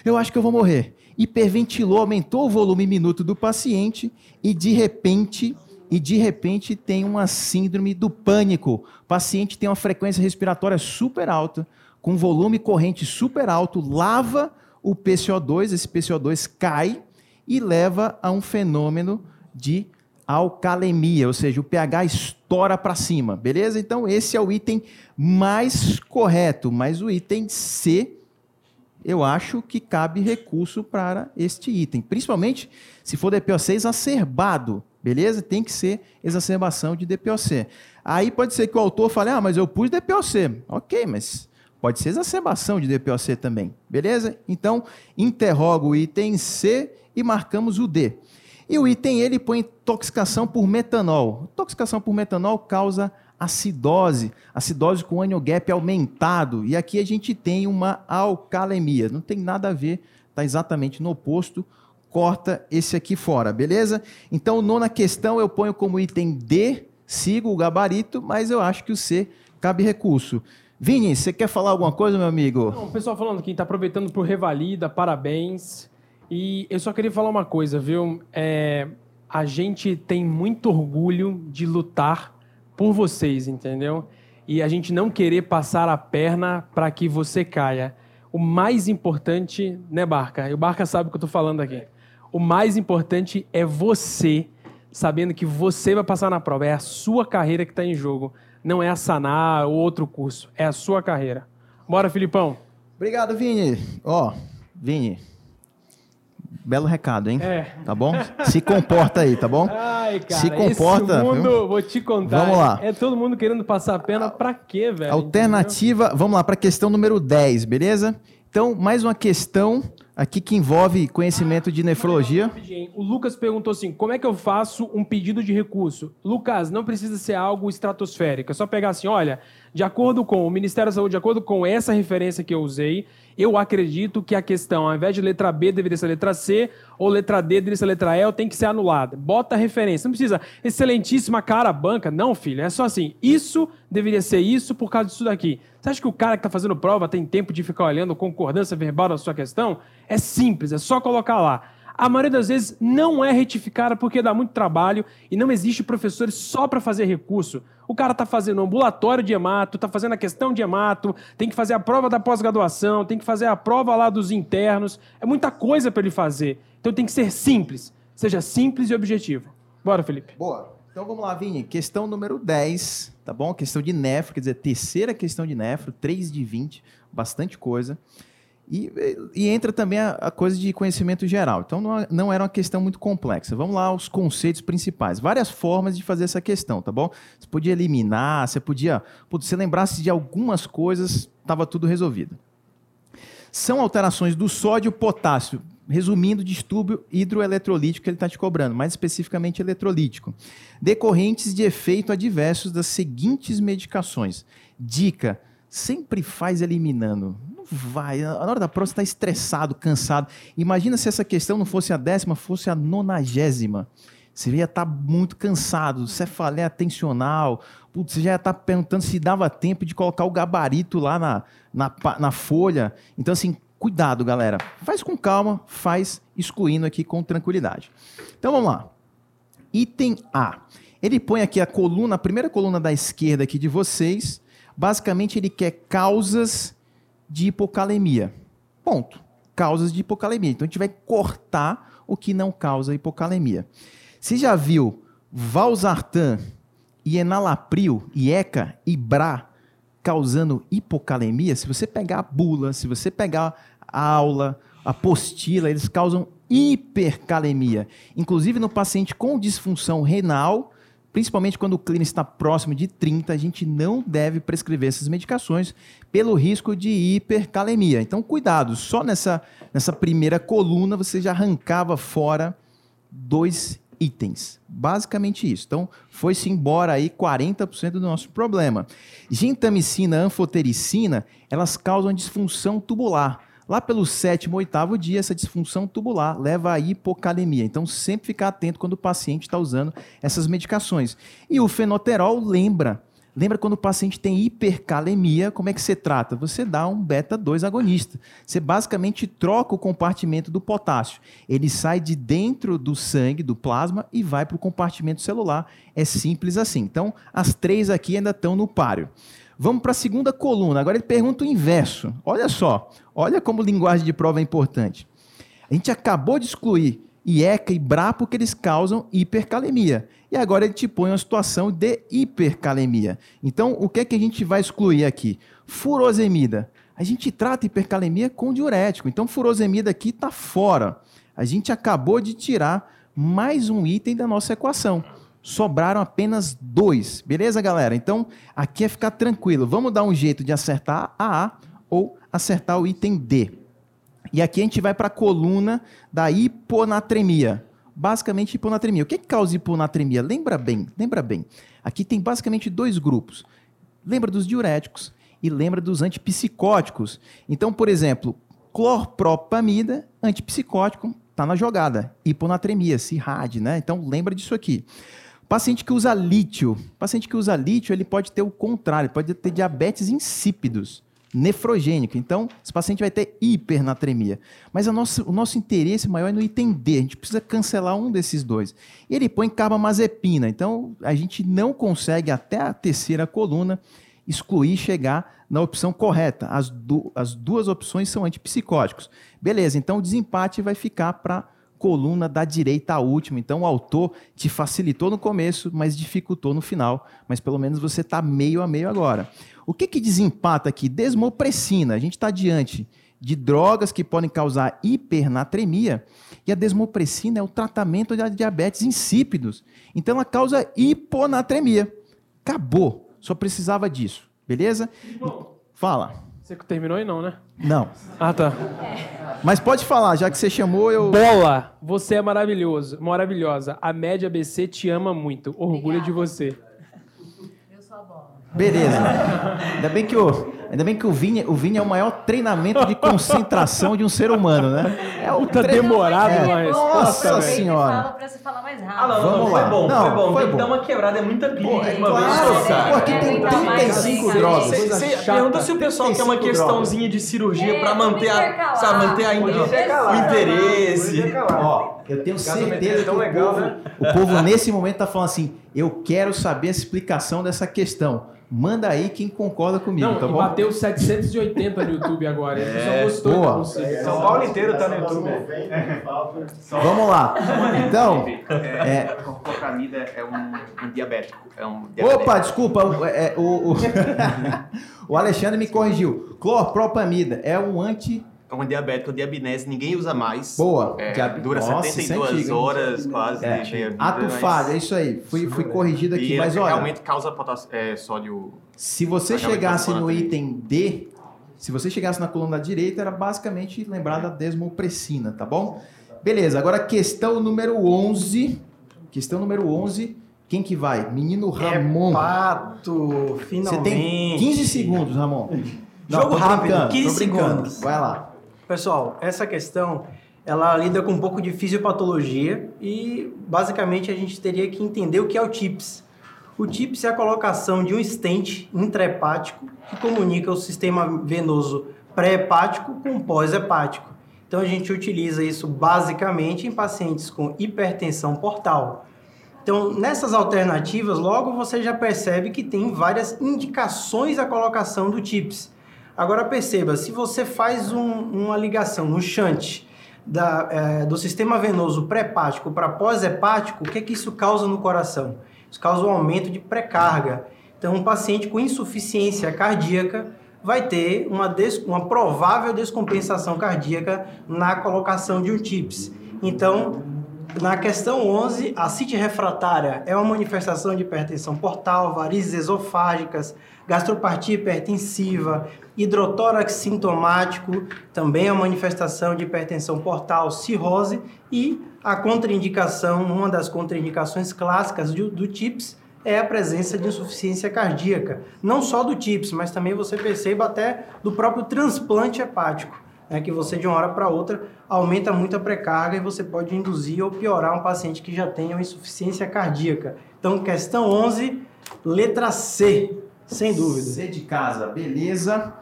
eu acho que eu vou morrer. Hiperventilou, aumentou o volume minuto do paciente e de repente e de repente tem uma síndrome do pânico. O paciente tem uma frequência respiratória super alta, com volume corrente super alto, lava o PCO2, esse PCO2 cai e leva a um fenômeno de alcalemia, ou seja, o pH estoura para cima, beleza? Então esse é o item mais correto, mas o item C eu acho que cabe recurso para este item, principalmente se for DPOC exacerbado, beleza? Tem que ser exacerbação de DPOC. Aí pode ser que o autor fale, ah, mas eu pus DPOC. Ok, mas pode ser exacerbação de DPOC também, beleza? Então, interroga o item C e marcamos o D. E o item ele põe intoxicação por metanol. Intoxicação por metanol causa acidose, acidose com anion gap aumentado. E aqui a gente tem uma alcalemia. Não tem nada a ver, está exatamente no oposto. Corta esse aqui fora, beleza? Então, nona questão eu ponho como item D, sigo o gabarito, mas eu acho que o C cabe recurso. Vini, você quer falar alguma coisa, meu amigo? Não, o pessoal falando aqui, está aproveitando por revalida, parabéns. E eu só queria falar uma coisa, viu? É, a gente tem muito orgulho de lutar por vocês, entendeu? E a gente não querer passar a perna para que você caia. O mais importante, né, Barca? E o Barca sabe o que eu estou falando aqui. O mais importante é você, sabendo que você vai passar na prova. É a sua carreira que está em jogo. Não é a Sanar ou outro curso. É a sua carreira. Bora, Filipão. Obrigado, Vini. Ó, Vini, Belo recado, hein? É. Tá bom? *laughs* Se comporta aí, tá bom? Ai, cara, Se comporta. Esse mundo, viu? vou te contar. Vamos lá. É todo mundo querendo passar a pena pra quê, velho? Alternativa, vamos lá para a questão número 10, beleza? Então, mais uma questão aqui que envolve conhecimento de nefrologia. Rapidinho. O Lucas perguntou assim: como é que eu faço um pedido de recurso? Lucas, não precisa ser algo estratosférico. É só pegar assim: olha, de acordo com o Ministério da Saúde, de acordo com essa referência que eu usei, eu acredito que a questão, ao invés de letra B, deveria ser letra C, ou letra D deveria ser letra E, ou tem que ser anulada. Bota a referência. Não precisa, excelentíssima cara banca. Não, filho. É só assim. Isso deveria ser isso por causa disso daqui. Você acha que o cara que está fazendo prova tem tempo de ficar olhando concordância verbal da sua questão? É simples, é só colocar lá a maioria das vezes não é retificada porque dá muito trabalho e não existe professores só para fazer recurso. O cara está fazendo ambulatório de hemato, está fazendo a questão de hemato, tem que fazer a prova da pós-graduação, tem que fazer a prova lá dos internos. É muita coisa para ele fazer. Então tem que ser simples. Seja simples e objetivo. Bora, Felipe. Boa. Então vamos lá, Vini. Questão número 10, tá bom? Questão de nefro, quer dizer, terceira questão de nefro, 3 de 20, bastante coisa. E, e, entra também a, a, coisa de conhecimento geral. Então, não, não, era uma questão muito complexa. Vamos lá aos conceitos principais. Várias formas de fazer essa questão, tá bom? Você podia eliminar, você podia... Putz, se lembrasse de algumas coisas, estava tudo resolvido. São alterações do sódio potássio. Resumindo, distúrbio hidroeletrolítico que ele está te cobrando, mais especificamente eletrolítico. Decorrentes de efeito adversos das seguintes medicações. Dica, sempre faz eliminando vai. Na hora da prova você está estressado, cansado. Imagina se essa questão não fosse a décima, fosse a nonagésima. Você ia estar tá muito cansado, cefaleia atencional. Putz, você já ia estar tá perguntando se dava tempo de colocar o gabarito lá na, na, na folha. Então, assim, cuidado, galera. Faz com calma, faz excluindo aqui com tranquilidade. Então, vamos lá. Item A. Ele põe aqui a coluna, a primeira coluna da esquerda aqui de vocês. Basicamente, ele quer causas de hipocalemia. Ponto. Causas de hipocalemia. Então a gente vai cortar o que não causa hipocalemia. Você já viu valsartan e enalapril, IECA e BRA causando hipocalemia? Se você pegar a bula, se você pegar a aula, a apostila, eles causam hipercalemia. Inclusive no paciente com disfunção renal, principalmente quando o clínico está próximo de 30, a gente não deve prescrever essas medicações pelo risco de hipercalemia. Então, cuidado, só nessa, nessa primeira coluna você já arrancava fora dois itens. Basicamente isso. Então, foi-se embora aí 40% do nosso problema. Gentamicina, anfotericina, elas causam disfunção tubular. Lá pelo sétimo, oitavo dia, essa disfunção tubular leva à hipocalemia. Então, sempre ficar atento quando o paciente está usando essas medicações. E o fenoterol lembra Lembra quando o paciente tem hipercalemia, como é que você trata? Você dá um beta-2 agonista. Você basicamente troca o compartimento do potássio. Ele sai de dentro do sangue, do plasma, e vai para o compartimento celular. É simples assim. Então, as três aqui ainda estão no páreo. Vamos para a segunda coluna. Agora ele pergunta o inverso. Olha só, olha como linguagem de prova é importante. A gente acabou de excluir IECA e BRA porque eles causam hipercalemia. E agora ele te põe uma situação de hipercalemia. Então, o que é que a gente vai excluir aqui? Furosemida. A gente trata hipercalemia com diurético. Então, furosemida aqui está fora. A gente acabou de tirar mais um item da nossa equação. Sobraram apenas dois. Beleza, galera? Então, aqui é ficar tranquilo. Vamos dar um jeito de acertar a A ou acertar o item D. E aqui a gente vai para a coluna da hiponatremia basicamente hiponatremia. O que, é que causa hiponatremia? Lembra bem, lembra bem. Aqui tem basicamente dois grupos. Lembra dos diuréticos e lembra dos antipsicóticos. Então, por exemplo, clorpropamida, antipsicótico, está na jogada. Hiponatremia, CIRAD, né? Então, lembra disso aqui. Paciente que usa lítio. Paciente que usa lítio, ele pode ter o contrário, pode ter diabetes insípidos nefrogênico. Então, esse paciente vai ter hipernatremia. Mas o nosso interesse maior é no item D. A gente precisa cancelar um desses dois. E ele põe carbamazepina. Então, a gente não consegue, até a terceira coluna, excluir chegar na opção correta. As, du as duas opções são antipsicóticos. Beleza, então o desempate vai ficar para coluna da direita à última. Então o autor te facilitou no começo, mas dificultou no final. Mas pelo menos você está meio a meio agora. O que, que desempata aqui? Desmopressina. A gente está diante de drogas que podem causar hipernatremia e a desmopressina é o tratamento de diabetes insípidos. Então ela causa hiponatremia. Acabou. Só precisava disso. Beleza? Fala. Você que terminou e não, né? Não. Ah, tá. Mas pode falar, já que você chamou, eu. Bola! Você é maravilhoso, maravilhosa. A média ABC te ama muito. Orgulho de você. Beleza. Ainda bem que o, ainda bem que o Vini, o Vini é o maior treinamento de concentração de um ser humano, né? É o tá demorado é. mas Nossa senhora. Fala pra você falar mais rápido. Ah, não, não, Vamos foi lá. bom, Não, foi bom. foi Tem que bom. dar uma quebrada, é muita pilha Pô, de é uma vez claro, cara. pô, aqui tem Tá mais 35 assim, drogas. Você pergunta se o pessoal quer uma 35 questãozinha de cirurgia É, pra vamos manter a, sabe, manter a, Vamos o interesse. Ó, eu tenho certeza que tão o, legal, povo, né? o povo nesse momento tá falando assim: eu quero saber a explicação dessa questão. Manda aí quem concorda comigo, Não, tá bom? bateu 780 no YouTube agora. Ele só gostou Boa. São Paulo inteiro tá no YouTube. Vamos lá. Então, é, Clorpramida é um, um diabético. É um Opa, desculpa, o, é, o, o, *laughs* o Alexandre me corrigiu. Clorpropamida é um anti. É um diabético, diabinese, ninguém usa mais. Boa. É, Diabe- dura Nossa, isso é 72 antigo, hein? horas quase É, de meia vida. ato mas- falho, é isso aí. Fui, fui corrigido aqui, E mas olha. realmente causa potássio, é, sódio. Se você chegasse no item D, se você chegasse na coluna da direita, era basicamente lembrar da desmopressina, tá bom? Beleza, agora questão número 11. Questão número 11. Quem que vai? Menino Ramon. Pato, Você finalmente. tem 15 segundos, Ramon. Jogo tô rápido, brincando, 15 tô brincando. segundos. Vai lá. Pessoal, essa questão ela lida com um pouco de fisiopatologia e basicamente a gente teria que entender o que é o TIPS. O TIPS é a colocação de um stent intrahepático que comunica o sistema venoso pré-hepático com pós-hepático. Então a gente utiliza isso basicamente em pacientes com hipertensão portal. Então, nessas alternativas, logo você já percebe que tem várias indicações à colocação do TIPS. Agora perceba, se você faz um- uma ligação no shunt da, eh, do sistema venoso pré-hepático para pós-hepático, o que, que isso causa no coração? Isso causa um aumento de pré-carga. Então, um paciente com insuficiência cardíaca vai ter uma, des- uma provável descompensação cardíaca na colocação de um TIPS. Então, Na questão 11, a cite refratária é uma manifestação de hipertensão portal, varizes esofágicas, gastropatia hipertensiva, hidrotórax sintomático, também é uma manifestação de hipertensão portal, cirrose e a contraindicação, uma das contraindicações clássicas do, do TIPS é a presença de insuficiência cardíaca. Não só do TIPS, mas também você perceba até do próprio transplante hepático é que você de uma hora para outra aumenta muito a pré-carga e você pode induzir ou piorar um paciente que já tenha uma insuficiência cardíaca. Então, questão 11, letra C, sem dúvida. C de casa, beleza.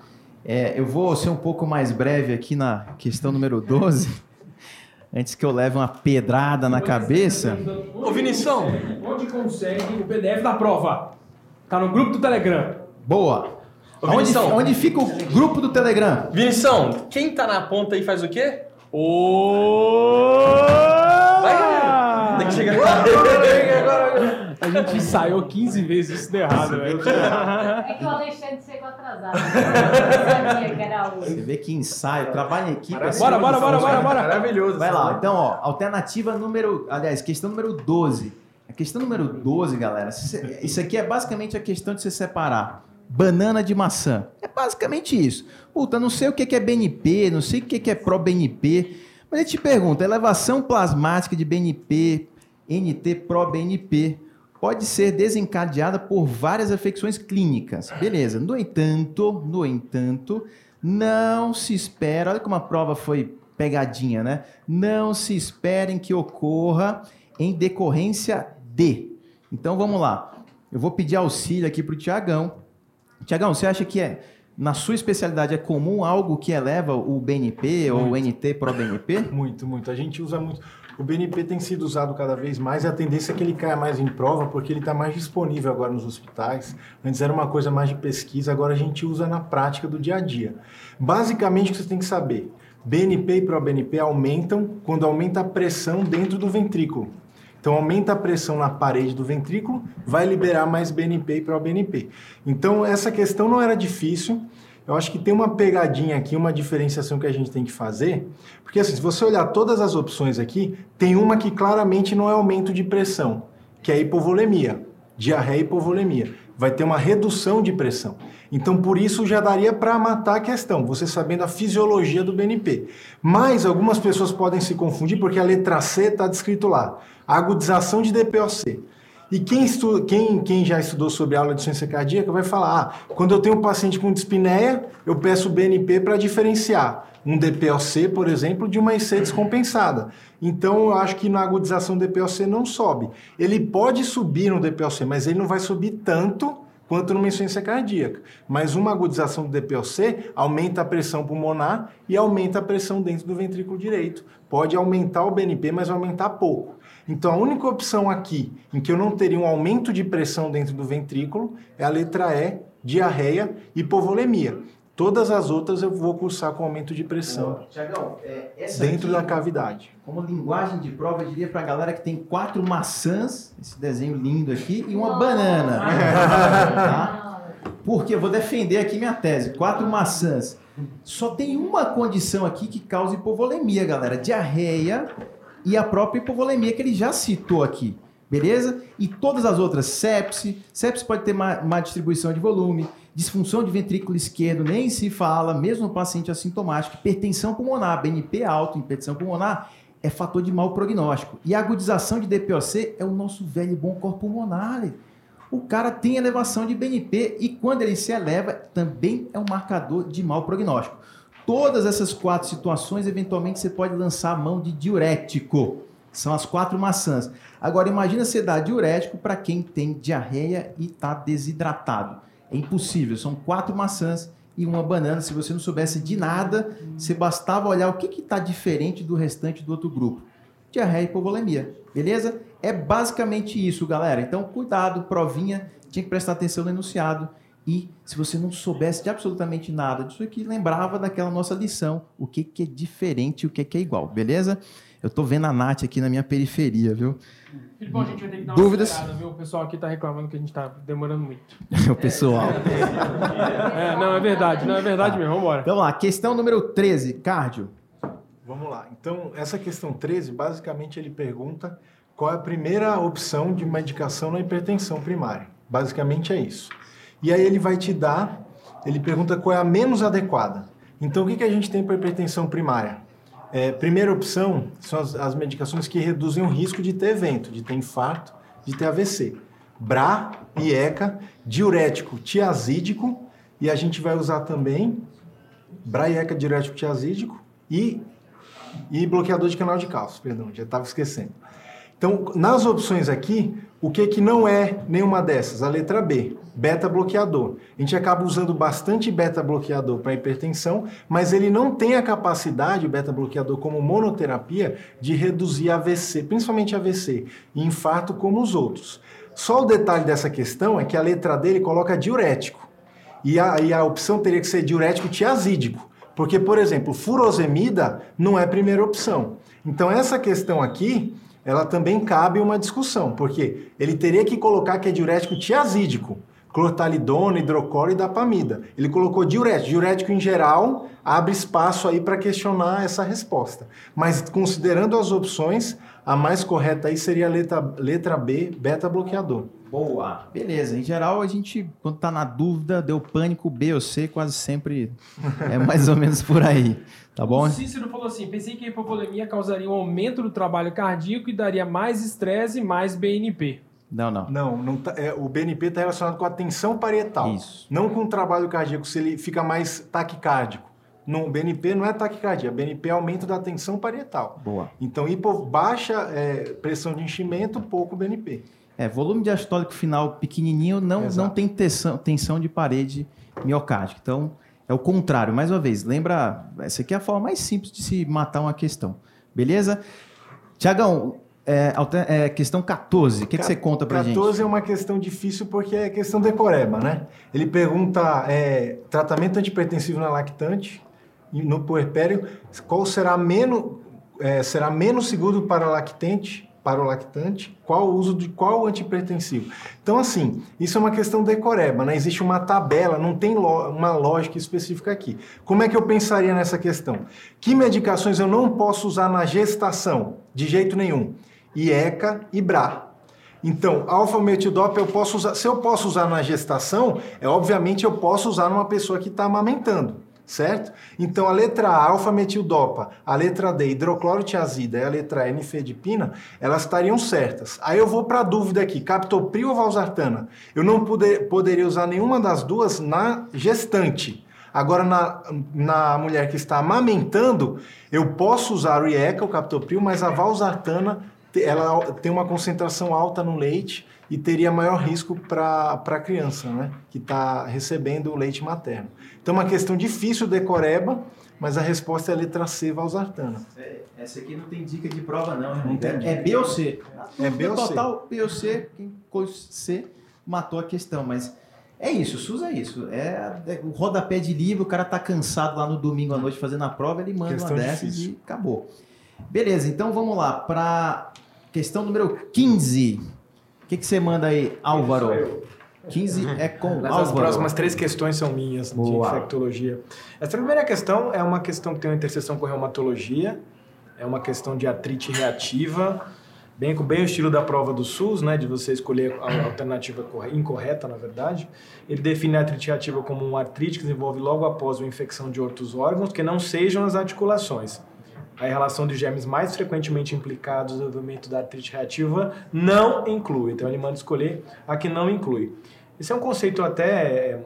É, eu vou ser um pouco mais breve aqui na questão número 12, *laughs* antes que eu leve uma pedrada na cabeça. Ô, Vinição, onde consegue o PDF da prova? Tá no grupo do Telegram. Boa. Ô, Onde, onde fica o grupo do Telegram? Vinição, quem tá na ponta aí faz o quê? Vai, Tem que chegar A gente ensaiou 15 vezes isso deu errado, velho. É que o Alexandre chegou atrasado. Eu sabia que era o. Você vê que ensaio, trabalho em equipe. é Bora, bora, bora, bora, bora. Maravilhoso. Vai lá, então, ó, alternativa número. Aliás, questão número 12. A questão número 12, galera, isso aqui é basicamente a questão de você separar banana de maçã. É basicamente isso. Puta, não sei o que é BNP, não sei o que é pró-BNP, mas ele te pergunta: elevação plasmática de BNP, NT pró-BNP, pode ser desencadeada por várias afecções clínicas. Beleza. No entanto, no entanto, não se espera, olha como a prova foi pegadinha, né? Não se esperem que ocorra em decorrência de. Então vamos lá. Eu vou pedir auxílio aqui para o Tiagão. Tiagão, você acha que é, na sua especialidade, é comum algo que eleva o BNP ou o NT pro BNP? *laughs* Muito, muito. A gente usa muito. O BNP tem sido usado cada vez mais e a tendência é que ele caia mais em prova porque ele está mais disponível agora nos hospitais. Antes era uma coisa mais de pesquisa, agora a gente usa na prática do dia a dia. Basicamente, o que você tem que saber: BNP e ProBNP aumentam quando aumenta a pressão dentro do ventrículo. Então, aumenta a pressão na parede do ventrículo, vai liberar mais BNP e ProBNP. Então, essa questão não era difícil. Eu acho que tem uma pegadinha aqui, uma diferenciação que a gente tem que fazer. Porque, assim, se você olhar todas as opções aqui, tem uma que claramente não é aumento de pressão, que é a hipovolemia. Diarreia e hipovolemia. Vai ter uma redução de pressão. Então, por isso, já daria para matar a questão, você sabendo a fisiologia do BNP. Mas algumas pessoas podem se confundir porque a letra C está descrito lá. Agudização de DPOC. E quem, estu... quem, quem já estudou sobre aula de ciência cardíaca vai falar: ah, quando eu tenho um paciente com dispneia, eu peço o BNP para diferenciar um DPOC, por exemplo, de uma IC descompensada. Então, eu acho que na agudização do DPOC não sobe. Ele pode subir no DPOC, mas ele não vai subir tanto quanto numa insuficiência cardíaca. Mas uma agudização do DPOC aumenta a pressão pulmonar e aumenta a pressão dentro do ventrículo direito. Pode aumentar o BNP, mas aumentar pouco. Então, a única opção aqui em que eu não teria um aumento de pressão dentro do ventrículo é a letra E, diarreia e hipovolemia. Todas as outras eu vou cursar com aumento de pressão Tiagão, é, essa dentro aqui, da cavidade. Como linguagem de prova, eu diria pra galera que tem quatro maçãs, esse desenho lindo aqui, e uma banana. *laughs* Tá? Porque eu vou defender aqui minha tese. Quatro maçãs. Só tem uma condição aqui que causa hipovolemia, galera. Diarreia e a própria hipovolemia que ele já citou aqui. Beleza? E todas as outras, sepse. Sepse pode ter má, má distribuição de volume. Disfunção de ventrículo esquerdo nem se fala, mesmo no paciente assintomático. Hipertensão pulmonar, BNP alto, hipertensão pulmonar, é fator de mau prognóstico. E a agudização de DPOC é o nosso velho bom corpo pulmonar. O cara tem elevação de BNP e quando ele se eleva, também é um marcador de mau prognóstico. Todas essas quatro situações, eventualmente, você pode lançar a mão de diurético. São as quatro maçãs. Agora, imagina você dar diurético para quem tem diarreia e está desidratado. É impossível. São quatro maçãs e uma banana. Se você não soubesse de nada, você bastava olhar o que está diferente do restante do outro grupo. Diarreia e hipovolemia. Beleza? É basicamente isso, galera. Então, cuidado, provinha. Tinha que prestar atenção no enunciado. E se você não soubesse de absolutamente nada disso aqui, lembrava daquela nossa lição. O que, que é diferente e o que, que é igual, beleza? Eu tô vendo a Nath aqui na minha periferia, viu? Filipão, a gente vai ter que dar uma Dúvidas? acelerada, viu? O pessoal aqui tá reclamando que a gente tá demorando muito. *laughs* o pessoal. É, não, é verdade, não, é verdade mesmo, vambora. Então lá, questão número 13, cardio. Vamos lá. Então, essa questão 13, basicamente ele pergunta qual é a primeira opção de medicação na hipertensão primária. Basicamente é isso. E aí ele vai te dar, ele pergunta qual é a menos adequada. Então, o que, que a gente tem para hipertensão primária? É, primeira opção são as, as medicações que reduzem o risco de ter evento, de ter infarto, de ter AVC. BRA, IECA, diurético tiazídico, e a gente vai usar também BRA, IECA, diurético tiazídico e, e bloqueador de canal de cálcio, perdão, já estava esquecendo. Então, nas opções aqui, o que, que não é nenhuma dessas? A letra B, beta-bloqueador. A gente acaba usando bastante beta-bloqueador para hipertensão, mas ele não tem a capacidade, o beta-bloqueador como monoterapia, de reduzir AVC, principalmente AVC, e infarto como os outros. Só o detalhe dessa questão é que a letra D ele coloca diurético. E a, e a opção teria que ser diurético tiazídico. Porque, por exemplo, furosemida não é primeira opção. Então, essa questão aqui, ela também cabe uma discussão, porque ele teria que colocar que é diurético tiazídico, clortalidona, hidrocor e dapamida. Ele colocou diurético. Diurético, em geral, abre espaço aí para questionar essa resposta. Mas, considerando as opções, a mais correta aí seria a letra, letra B, beta-bloqueador. Boa. Beleza. Em geral, a gente, quando tá na dúvida, deu pânico, B ou C, quase sempre é mais ou menos por aí. Tá bom? O Cícero falou assim: pensei que a hipovolemia causaria um aumento do trabalho cardíaco e daria mais estresse e mais BNP. Não, não. Não, não tá- é, o BNP está relacionado com a tensão parietal. Isso. Não com o trabalho cardíaco, se ele fica mais taquicárdico. No BNP não é taquicardia, BNP é aumento da tensão parietal. Boa. Então, hipo, baixa é, pressão de enchimento, pouco BNP. É, volume diastólico final pequenininho não, não tem tensão, tensão de parede miocárdica. Então, é o contrário. Mais uma vez, lembra, essa aqui é a forma mais simples de se matar uma questão. Beleza? Tiagão, é, é, questão 14, o que, que você conta pra 14 gente? é uma questão difícil porque é questão decoreba, né? Ele pergunta é, tratamento antipertensivo na lactante no puerpério, qual será menos, é, será menos seguro para lactente, para o lactante, qual o uso de qual antipertensivo. Então, assim, isso é uma questão decoreba, né? Existe uma tabela, não tem uma lógica específica aqui. Como é que eu pensaria nessa questão? Que medicações eu não posso usar na gestação? De jeito nenhum. IECA e BRA. Então, alfa-metildopa eu posso usar. Se eu posso usar na gestação, é obviamente eu posso usar numa pessoa que está amamentando, certo? Então, a letra A, alfa-metildopa, a letra D, hidroclorotiazida e a letra E, nifedipina, elas estariam certas. Aí eu vou para a dúvida aqui: captopril ou valsartana? Eu não poder- poderia usar nenhuma das duas na gestante. Agora, na, na mulher que está amamentando, eu posso usar o IECA, o captopril, mas a valsartana ela tem uma concentração alta no leite e teria maior risco para a criança, né? Que está recebendo o leite materno. Então, é uma questão difícil decoreba, mas a resposta é a letra C, valsartana. Essa aqui não tem dica de prova, não. Não tem dica. É B ou C? É B ou C? Total, B ou C, quem C matou a questão, mas é isso, SUS é isso. É, é o rodapé de livro, o cara tá cansado lá no domingo à noite fazendo a prova, ele manda Questão uma dessas difícil. e acabou. Beleza, então vamos lá para questão número 15. O que, que você manda aí, Álvaro? 15 é com Mas Álvaro. as próximas três questões são minhas Boa. de infectologia. Essa primeira questão é uma questão que tem uma interseção com reumatologia, é uma questão de artrite reativa, bem com bem o estilo da prova do SUS, né, de você escolher a alternativa corre- incorreta, na verdade. Ele define a artrite reativa como uma artrite que desenvolve logo após uma infecção de outros órgãos que não sejam as articulações. A relação de germes mais frequentemente implicados no desenvolvimento da artrite reativa não inclui. Então ele manda escolher a que não inclui. Esse é um conceito até é,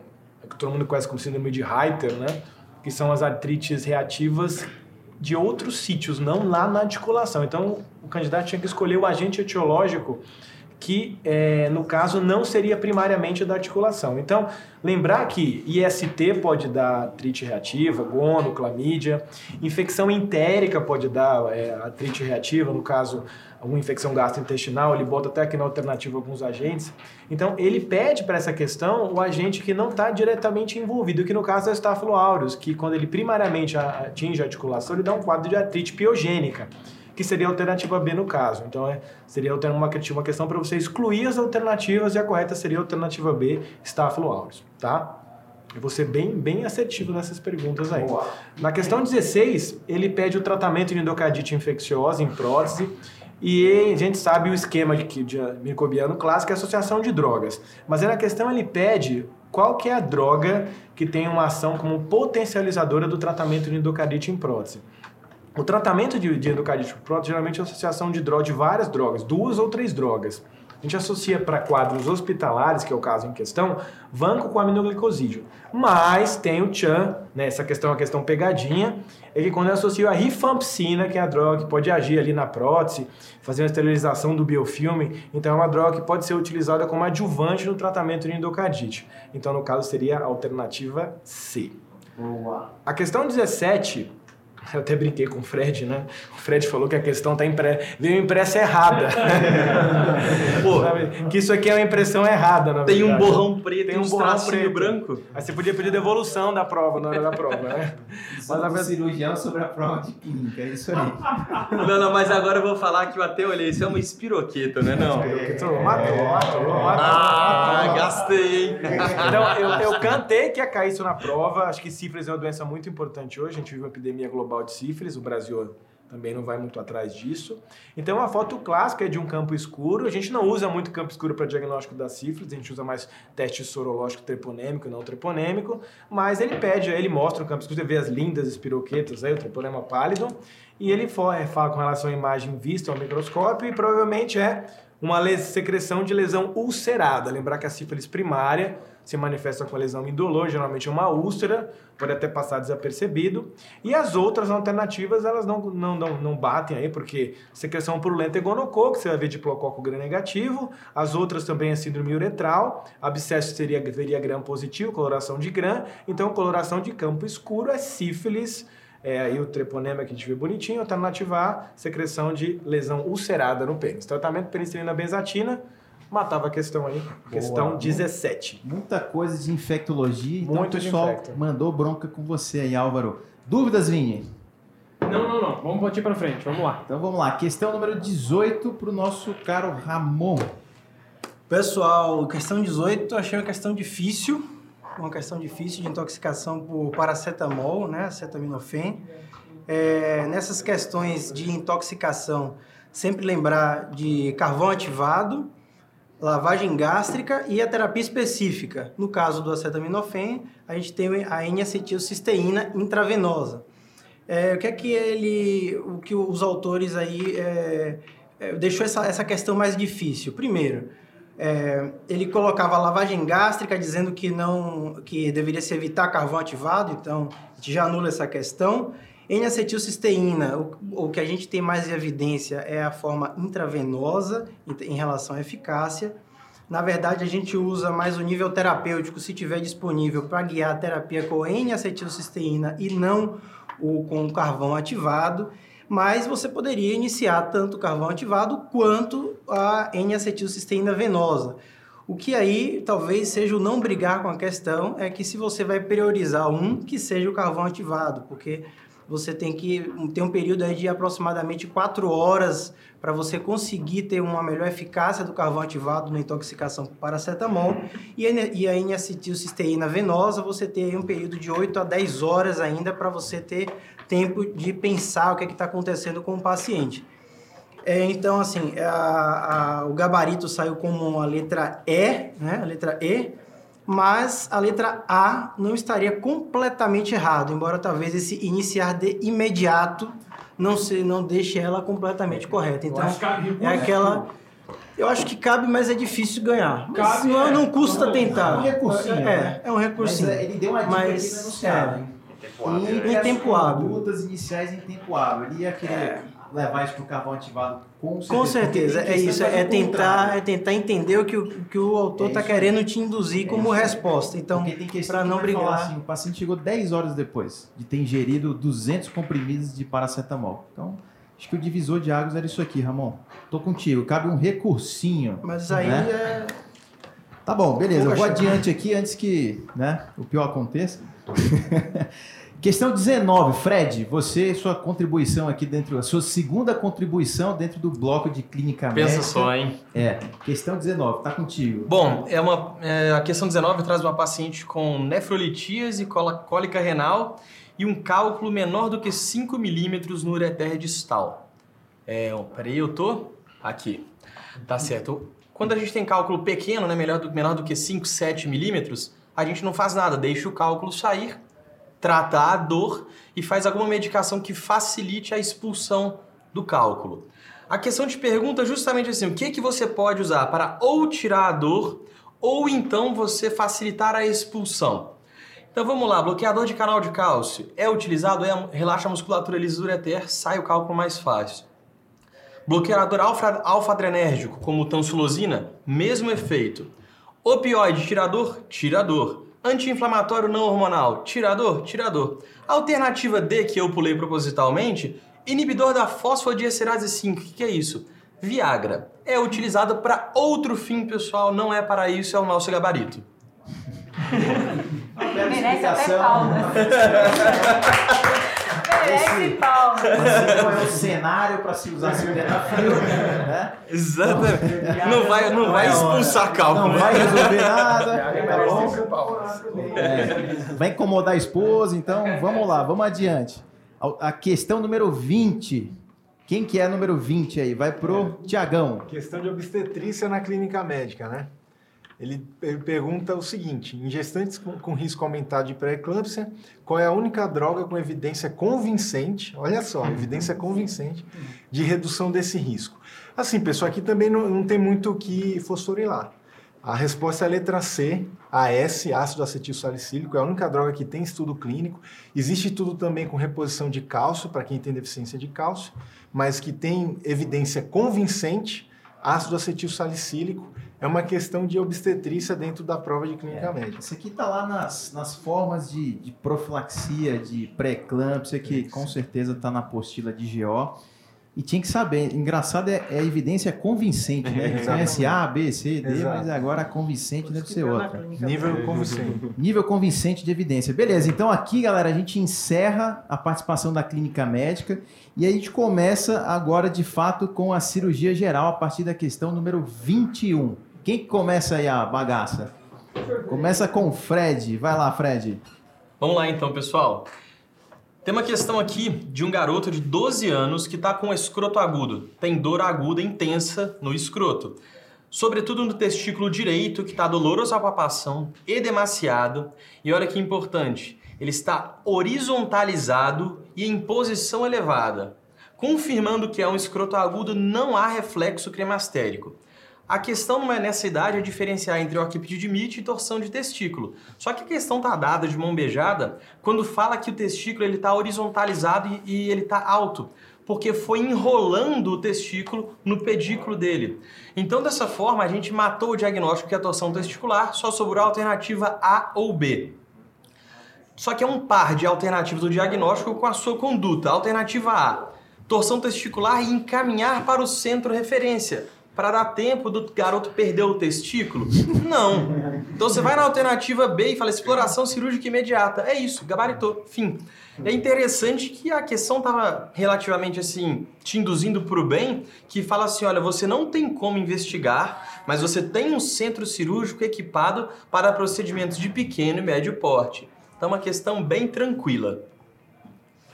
que todo mundo conhece como síndrome de Reiter, né? Que são as artrites reativas de outros sítios, não lá na articulação. Então o candidato tinha que escolher o agente etiológico que, é, no caso, não seria primariamente da articulação. Então, lembrar que IST pode dar artrite reativa, gono, clamídia, infecção entérica pode dar é, artrite reativa, no caso, alguma infecção gastrointestinal, ele bota até aqui na alternativa alguns agentes. Então, ele pede para essa questão o agente que não está diretamente envolvido, que no caso é o Staphylo aureus, que quando ele primariamente atinge a articulação, ele dá um quadro de artrite piogênica que seria a alternativa B no caso. Então, é, seria uma, uma questão para você excluir as alternativas e a correta seria a alternativa B, aureus, tá? Eu vou ser bem, bem assertivo nessas perguntas aí. Na questão 16, ele pede o tratamento de endocardite infecciosa em prótese. E a gente sabe o esquema de, que- de microbiano clássico é associação de drogas. Mas aí na questão ele pede qual que é a droga que tem uma ação como potencializadora do tratamento de endocardite em prótese. O tratamento de, de endocardite prótese geralmente é a associação de, droga, de várias drogas, duas ou três drogas. A gente associa para quadros hospitalares, que é o caso em questão, vanco com aminoglicosídeo. Mas tem o CHAN, né, essa questão é uma questão pegadinha, é que quando eu associo a rifampicina, que é a droga que pode agir ali na prótese, fazer uma esterilização do biofilme, então é uma droga que pode ser utilizada como adjuvante no tratamento de endocardite. Então, no caso, seria a alternativa C. A questão 17, *laughs* eu até brinquei com o Fred, né? O Fred falou que a questão tá impre... veio impressa errada. *laughs* Sabe? que isso aqui é uma impressão errada, na Tem um verdade. borrão preto Tem e um uns borrão tracinho preto. branco. Aí você podia pedir devolução da prova na hora da prova, né? Mas a cirurgião sobre a prova de clínica, é isso aí. *laughs* Não, não, mas agora eu vou falar que eu até olhei. Isso é uma espiroqueta, né? Não. Matou, matou, matou, Ah, matou. gastei, hein? Então, eu, eu cantei que ia cair isso na prova. Acho que sífilis é uma doença muito importante hoje. A gente vive uma epidemia global de sífilis. O Brasil também não vai muito atrás disso. Então, a foto clássica é de um campo escuro. A gente não usa muito campo escuro para diagnóstico da sífilis. A gente usa mais teste sorológico treponêmico e não treponêmico. Mas ele pede, ele mostra o campo escuro. Você vê as lindas espiroquetas aí, o treponema pálido. E ele eh, fala com relação à imagem vista ao microscópio e provavelmente é uma secreção de lesão ulcerada. Lembrar que a sífilis primária se manifesta com lesão indolor, geralmente uma úlcera, pode até passar desapercebido. E as outras alternativas, elas não, não, não, não batem aí, porque secreção purulenta é gonococo, você vai ver diplococo gram negativo. As outras também é síndrome uretral. Abscesso seria, seria gram positivo, coloração de gram. Então, coloração de campo escuro é sífilis, é, aí o treponema que a gente vê bonitinho, alternativa A, secreção de lesão ulcerada no pênis. Tratamento penicilina benzatina, matava a questão aí. Questão Boa. 17. Muita coisa de infectologia, então Muito o de pessoal infecto. mandou bronca com você aí, Álvaro. Dúvidas, Vini? Não, não, não. Vamos partir pra frente. Vamos lá. Então vamos lá. Questão número 18 para o nosso caro Ramon. Pessoal, questão 18, achei uma questão difícil, uma questão difícil de intoxicação por paracetamol, né, acetaminofén. É, nessas questões de intoxicação, sempre lembrar de carvão ativado, lavagem gástrica e a terapia específica. No caso do acetaminofén, a gente tem a N-acetilcisteína intravenosa. É, o que é que ele, o que os autores aí é, é, deixou essa, essa questão mais difícil? Primeiro, é, ele colocava lavagem gástrica dizendo que não, que deveria se evitar carvão ativado, então a gente já anula essa questão. N-acetilcisteína, o, o que a gente tem mais evidência é a forma intravenosa em, relação à eficácia. Na verdade, a gente usa mais o nível terapêutico, se tiver disponível, para guiar a terapia com N-acetilcisteína e não o com carvão ativado. Mas você poderia iniciar tanto o carvão ativado quanto a N-acetilcisteína venosa. O que aí talvez seja o não brigar com a questão é que se você vai priorizar um, que seja o carvão ativado, porque você tem que ter um período aí de aproximadamente 4 horas para você conseguir ter uma melhor eficácia do carvão ativado na intoxicação por paracetamol. E e a N-acetilcisteína venosa, você tem um período de 8 a 10 horas ainda para você ter tempo de pensar o que é está acontecendo com o paciente. É, então, assim, a- a- o gabarito saiu como a letra E, né? A letra E, mas a letra A não estaria completamente errado, embora talvez esse iniciar de imediato não, se, não deixe ela completamente correta. Então, é aquela... Eu acho que cabe, mas é difícil ganhar. Mas Cabe, não, é. não custa Não, tentar. É um recursinho, É, né? é um recursinho. Mas, é, ele deu uma dica Mas, aqui no enunciado, é. hein? Em- em tempo hábil. Lutas iniciais em tempo hábil. Ele ia querer levar isso pro carvão ativado com certeza. Com certeza, é isso, é tentar, contrário. é tentar entender o que o, que o autor É está isso aí. querendo te induzir como resposta. Então, para não falar brigar. assim, o paciente chegou 10 horas depois de ter ingerido 200 comprimidos de paracetamol. Então, acho que o divisor de águas era isso aqui, Ramon. Tô contigo, cabe um recursinho. Mas aí né? é. Tá bom, beleza. Eu vou adiante aqui antes que né, o pior aconteça. *laughs* Questão 19, Fred, você, sua contribuição aqui dentro, a sua segunda contribuição dentro do bloco de clínica Pensa médica. só, hein? É, questão 19, tá contigo. Bom, é uma, é, a questão 19 traz uma paciente com nefrolitíase, cólica renal e um cálculo menor do que 5 milímetros no ureter distal. É, ó, peraí, eu tô aqui. Tá certo. Quando a gente tem cálculo pequeno, né, melhor do, menor do que 5, 7 milímetros, a gente não faz nada, deixa o cálculo sair, trata a dor e faz alguma medicação que facilite a expulsão do cálculo. A questão te pergunta justamente assim, o que, que você pode usar para ou tirar a dor ou então você facilitar a expulsão. Então vamos lá, bloqueador de canal de cálcio é utilizado, é, relaxa a musculatura lisa ureter, sai o cálculo mais fácil. Bloqueador alfa- alfa-adrenérgico, como tansulosina, mesmo efeito. Opioide, tirador, tirador. Anti-inflamatório não hormonal, tirador, tirador. Alternativa D, que eu pulei propositalmente, inibidor da fosfodiesterase 5. O que, que é isso? Viagra. É utilizado para outro fim, pessoal, não é para isso, é o nosso gabarito. Merece até palmas. *laughs* Merece palmas. Esse não é o cenário para se usar sildenafil, né? Exatamente. Não vai, não vai expulsar cálculo. Não né? vai resolver nada, tá bom? É, vai incomodar a esposa, então vamos lá, vamos adiante. A a questão número 20. Quem que é número 20 aí? Vai pro Tiagão. Questão de obstetrícia na clínica médica, né? Ele, ele pergunta o seguinte: em gestantes com, com risco aumentado de pré-eclâmpsia, qual é a única droga com evidência convincente, olha só, evidência convincente, de redução desse risco? Assim, pessoal, aqui também não, não tem muito o que fosforilar. A resposta é a letra C, AS, ácido acetil salicílico, é a única droga que tem estudo clínico. Existe estudo também com reposição de cálcio, para quem tem deficiência de cálcio, mas que tem evidência convincente, ácido acetil salicílico, é uma questão de obstetrícia dentro da prova de clínica médica. Isso aqui tá lá nas, nas formas de, de profilaxia, de pré-eclâmpsia, que com certeza tá na apostila de GO. E tinha que saber. Engraçado é, é a evidência convincente, né? *laughs* A gente conhece A, B, C, D, Exato. mas agora a convincente deve ser outra. Nível convincente. *laughs* Nível convincente de evidência. Beleza, então aqui, galera, a gente encerra a participação da clínica médica e a gente começa agora, de fato, com a cirurgia geral a partir da questão número 21. Quem que começa aí a bagaça? Começa com o Fred. Vai lá, Fred. Vamos lá então, pessoal. Tem uma questão aqui de um garoto de 12 anos que está com escroto agudo. Tem dor aguda intensa no escroto. Sobretudo no testículo direito, que está doloroso à palpação, edemaciado. E olha que importante, ele está horizontalizado e em posição elevada. Confirmando que é um escroto agudo, não há reflexo cremastérico. A questão não é nessa idade é diferenciar entre orquipedidimite e torção de testículo. Só que a questão está dada de mão beijada quando fala que o testículo ele está horizontalizado e, e ele está alto, porque foi enrolando o testículo no pedículo dele. Então, dessa forma, a gente matou o diagnóstico que é a torção testicular, só sobrou a alternativa A ou B. Só que é um par de alternativas do diagnóstico com a sua conduta. Alternativa A, torção testicular e encaminhar para o centro referência para dar tempo do garoto perder o testículo? Não. Então você vai na alternativa B e fala exploração cirúrgica imediata. É isso, gabaritou, fim. É interessante que a questão estava relativamente assim, te induzindo para o bem, que fala assim, olha, você não tem como investigar, mas você tem um centro cirúrgico equipado para procedimentos de pequeno e médio porte. Então é uma questão bem tranquila.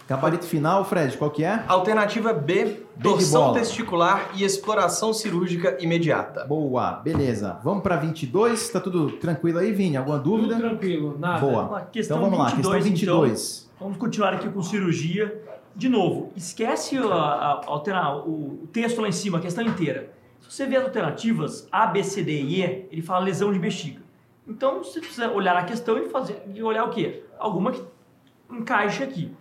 Gabarito final, Fred, qual que é? Alternativa B, torção testicular e exploração cirúrgica imediata. Boa, beleza. Vamos para 22, tá tudo tranquilo aí, Vini? Alguma dúvida? Tudo tranquilo, nada. Boa. Questão então vamos lá, 22, questão 22. Então, vamos continuar aqui com cirurgia. De novo, esquece a, a, altera- o, o texto lá em cima, a questão inteira. Se você vê as alternativas A, B, C, D e E, ele fala lesão de bexiga. Então você precisa olhar a questão e fazer e olhar o quê? Alguma que encaixe aqui.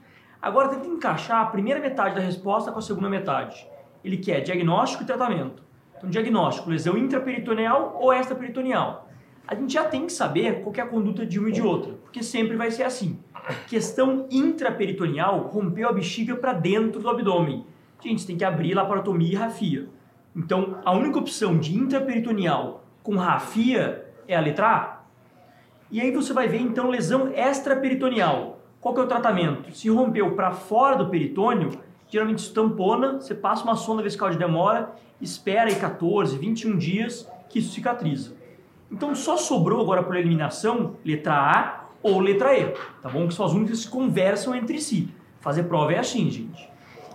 Agora tenta encaixar a primeira metade da resposta com a segunda metade. Ele quer diagnóstico e tratamento. Então, diagnóstico, lesão intraperitoneal ou extraperitoneal. A gente já tem que saber qual que é a conduta de uma e de outra, porque sempre vai ser assim. Questão intraperitoneal, rompeu a bexiga para dentro do abdômen. Gente, tem que abrir laparotomia e rafia. Então, a única opção de intraperitoneal com rafia é a letra A. E aí você vai ver então lesão extraperitoneal, Qual que é o tratamento? Se rompeu para fora do peritônio, geralmente se tampona, você passa uma sonda vesical de demora, espera aí 14, 21 dias que isso cicatriza. Então só sobrou agora por eliminação letra A ou letra E, tá bom? Que são as únicas que conversam entre si. Fazer prova é assim, gente.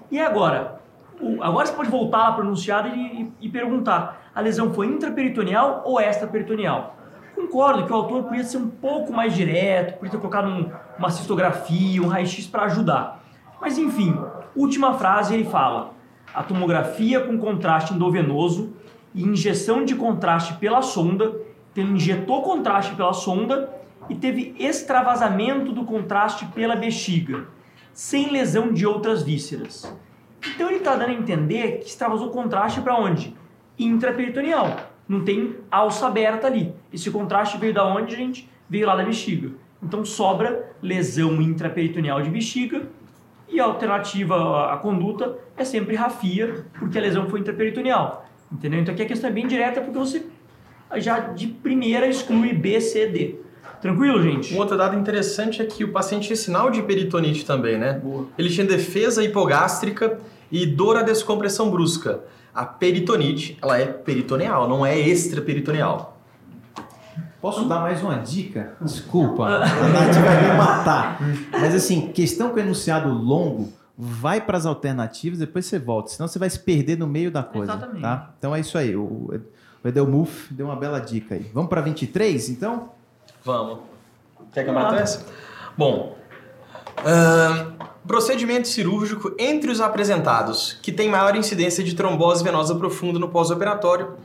E agora? O- agora você pode voltar lá para e, e- e perguntar: a lesão foi intraperitoneal ou extraperitoneal? Concordo que o autor podia ser um pouco mais direto, podia ter colocado um- uma cistografia, um raio-x para ajudar. Mas enfim, última frase ele fala: a tomografia com contraste endovenoso e injeção de contraste pela sonda, então ele injetou contraste pela sonda e teve extravasamento do contraste pela bexiga, sem lesão de outras vísceras. Então ele está dando a entender que extravasou contraste para onde? Intraperitoneal. Não tem alça aberta ali. Esse contraste veio da onde, gente? Veio lá da bexiga. Então sobra lesão intraperitoneal de bexiga e a alternativa à conduta é sempre rafia, porque a lesão foi intraperitoneal. Entendeu? Então aqui a questão é bem direta porque você já de primeira exclui B, C, D. Tranquilo, gente? Um outro dado interessante é que o paciente tinha sinal de peritonite também, né? Ele tinha defesa hipogástrica e dor à descompressão brusca. A peritonite, ela é peritoneal, não é extraperitoneal. Posso dar mais uma dica? Desculpa, a Nath vai me matar. Mas assim, questão com enunciado longo, vai para as alternativas, depois você volta, senão você vai se perder no meio da coisa. Exatamente. Tá? Então é isso aí. O o Edelmuf deu uma bela dica aí. Vamos para 23, então? Vamos. Quer que eu mate essa? Bom, ahn, procedimento cirúrgico entre os apresentados que tem maior incidência de trombose venosa profunda no pós-operatório.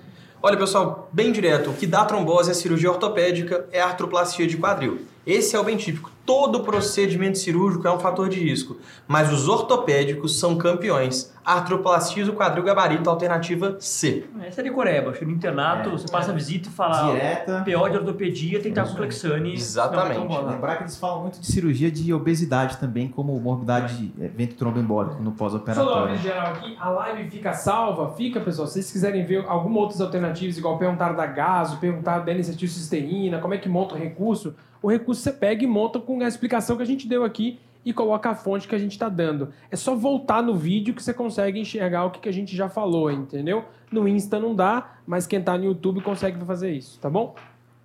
Olha, pessoal, bem direto, o que dá trombose é cirurgia ortopédica, é artroplastia de quadril. Esse é o bem típico. Todo procedimento cirúrgico é um fator de risco, mas os ortopédicos são campeões. Artroplastia do quadril gabarito, alternativa C. Essa é de Coreba. Chega no internato, você passa a visita e fala Direta. PO de ortopedia, tem que estar com Clexane. Exatamente. Não, então. Lembrar que eles falam muito de cirurgia de obesidade também, como morbidade é, ventre tromboembólico no Só pós-operatório. em geral aqui, a live fica salva, fica, pessoal. Se vocês quiserem ver alguma outras alternativas, igual perguntar da gaso, perguntar da N-acetilcisteína, como é que monta o recurso, o recurso você pega e monta com a explicação que a gente deu aqui e coloca a fonte que a gente está dando. É só voltar no vídeo que você consegue enxergar o que, que a gente já falou, entendeu? No Insta não dá, mas quem tá no YouTube consegue fazer isso, tá bom?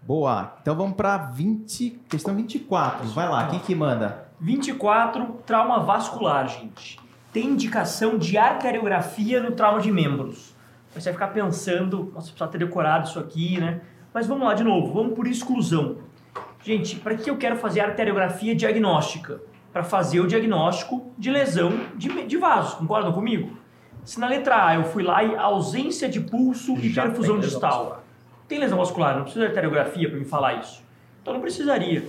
Boa. Então vamos para 20, questão 24. Vai lá, quem que manda? 24, trauma vascular, gente. Tem indicação de arteriografia no trauma de membros. Aí Você vai ficar pensando, nossa, precisa ter decorado isso aqui, né? Mas vamos lá de novo, vamos por exclusão. Gente, para que eu quero fazer arteriografia diagnóstica? Para fazer o diagnóstico de lesão de, de vasos, concordam comigo? Se na letra A eu fui lá e ausência de pulso e Já perfusão distal. Tem lesão vascular, não precisa de arteriografia para me falar isso. Então não precisaria.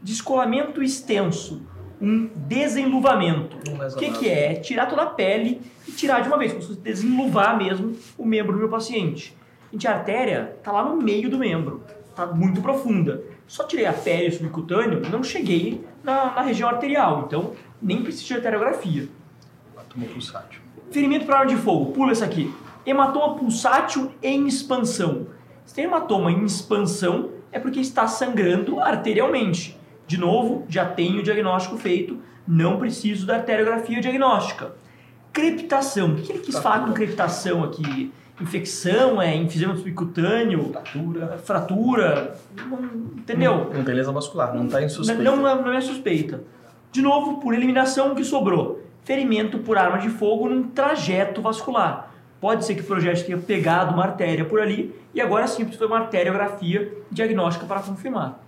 Descolamento extenso, um desenluvamento. O que, que é? Tirar toda a pele e tirar de uma vez, como se desenluvar mesmo o membro do meu paciente. Gente, a artéria está lá no meio do membro, está muito profunda. Só tirei a pele subcutâneo, não cheguei na, na região arterial, então nem precisa de arteriografia. Tomou pulsátil. Ferimento por arma de fogo, pula essa aqui. Hematoma pulsátil em expansão. Se tem hematoma em expansão, é porque está sangrando arterialmente. De novo, já tenho o diagnóstico feito, não preciso da arteriografia diagnóstica. Crepitação. O que ele quis falar com crepitação aqui? Infecção, é enfisema subcutâneo, fratura, fratura, não- entendeu? Lesão vascular, não está em suspeita. Não, não, não é suspeita. De novo, por eliminação, o que sobrou? Ferimento por arma de fogo num trajeto vascular. Pode ser que o projeto tenha pegado uma artéria por ali e agora sim precisa uma arteriografia diagnóstica para confirmar.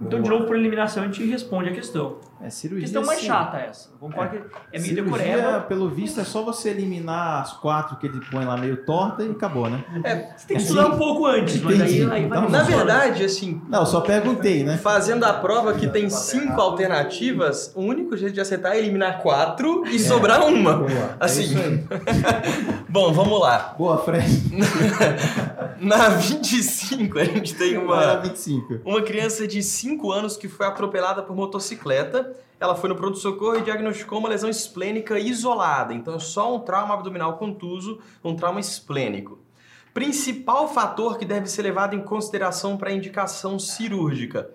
Então, de novo, por eliminação, a gente responde a questão. É cirurgia. Questão mais sim. chata essa. Concordo que é meio Cirurgia, decoreba. pelo visto, é só você eliminar as quatro que ele põe lá meio torta e acabou, né? É, você tem que estudar um pouco antes, mas aí- aí vai- Na verdade, assim. Não, só perguntei, né? Fazendo a prova que tem cinco alternativas, o único jeito de acertar é eliminar quatro e sobrar uma. Boa, Assim. é isso aí. *laughs* Bom, vamos lá. Boa, Fred. *laughs* Na 25, a gente tem uma. lá, 25. Uma criança de 5 anos que foi atropelada por motocicleta. Ela foi no pronto-socorro e diagnosticou uma lesão esplênica isolada. Então, é só um trauma abdominal contuso, um trauma esplênico. Principal fator que deve ser levado em consideração para indicação cirúrgica.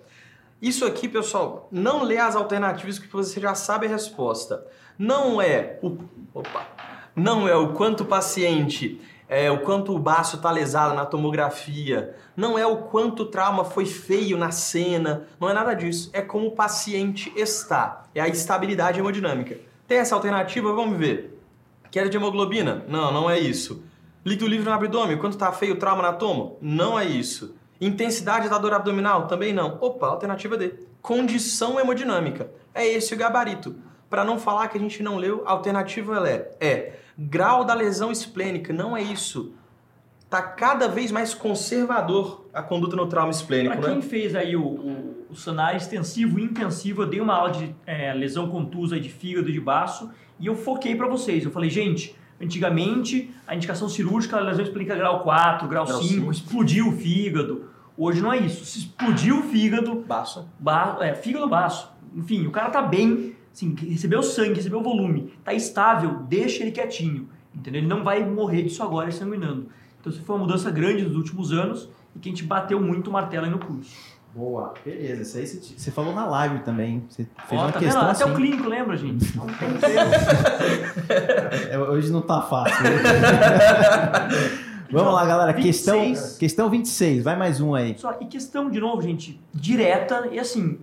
Isso aqui, pessoal, não lê as alternativas que você já sabe a resposta. Não é o. Opa! Não é o quanto o paciente. É, o quanto o baço está lesado na tomografia, não é o quanto o trauma foi feio na cena, não é nada disso. É como o paciente está, é a estabilidade hemodinâmica. Tem essa alternativa? Vamos ver. Queda de hemoglobina? Não, não é isso. Líquido livre no abdômen, quanto está feio o trauma na tomo? Não é isso. Intensidade da dor abdominal? Também não. Opa, alternativa D. Condição hemodinâmica. É esse o gabarito. Para não falar que a gente não leu, a alternativa ela é, é grau da lesão esplênica. Não é isso. Tá cada vez mais conservador a conduta no trauma esplênico, Pra né? quem fez aí o, o, o cenário extensivo e intensivo, eu dei uma aula de é, lesão contusa de fígado e de baço e eu foquei pra vocês. Eu falei, gente, antigamente a indicação cirúrgica era lesão esplênica grau 4, grau, Grau 5, cinco. explodiu o fígado. Hoje não é isso. Se explodiu o fígado... Baço. Ba é, fígado baço. Enfim, o cara tá bem, assim, recebeu sangue, recebeu volume, tá estável, deixa ele quietinho. Entendeu? Ele não vai morrer disso agora sanguinando. Então isso foi uma mudança grande nos últimos anos e que a gente bateu muito o martelo aí no curso. Boa, beleza. Isso aí você, você falou na live também. Você fez Ó, uma tá vendo? questão Até assim. o clínico lembra, gente. *laughs* É, Hoje não tá fácil. né? *laughs* Vamos lá, galera. Questão, 26. questão 26. Vai mais um aí. Só, e questão, de novo, gente, direta e assim,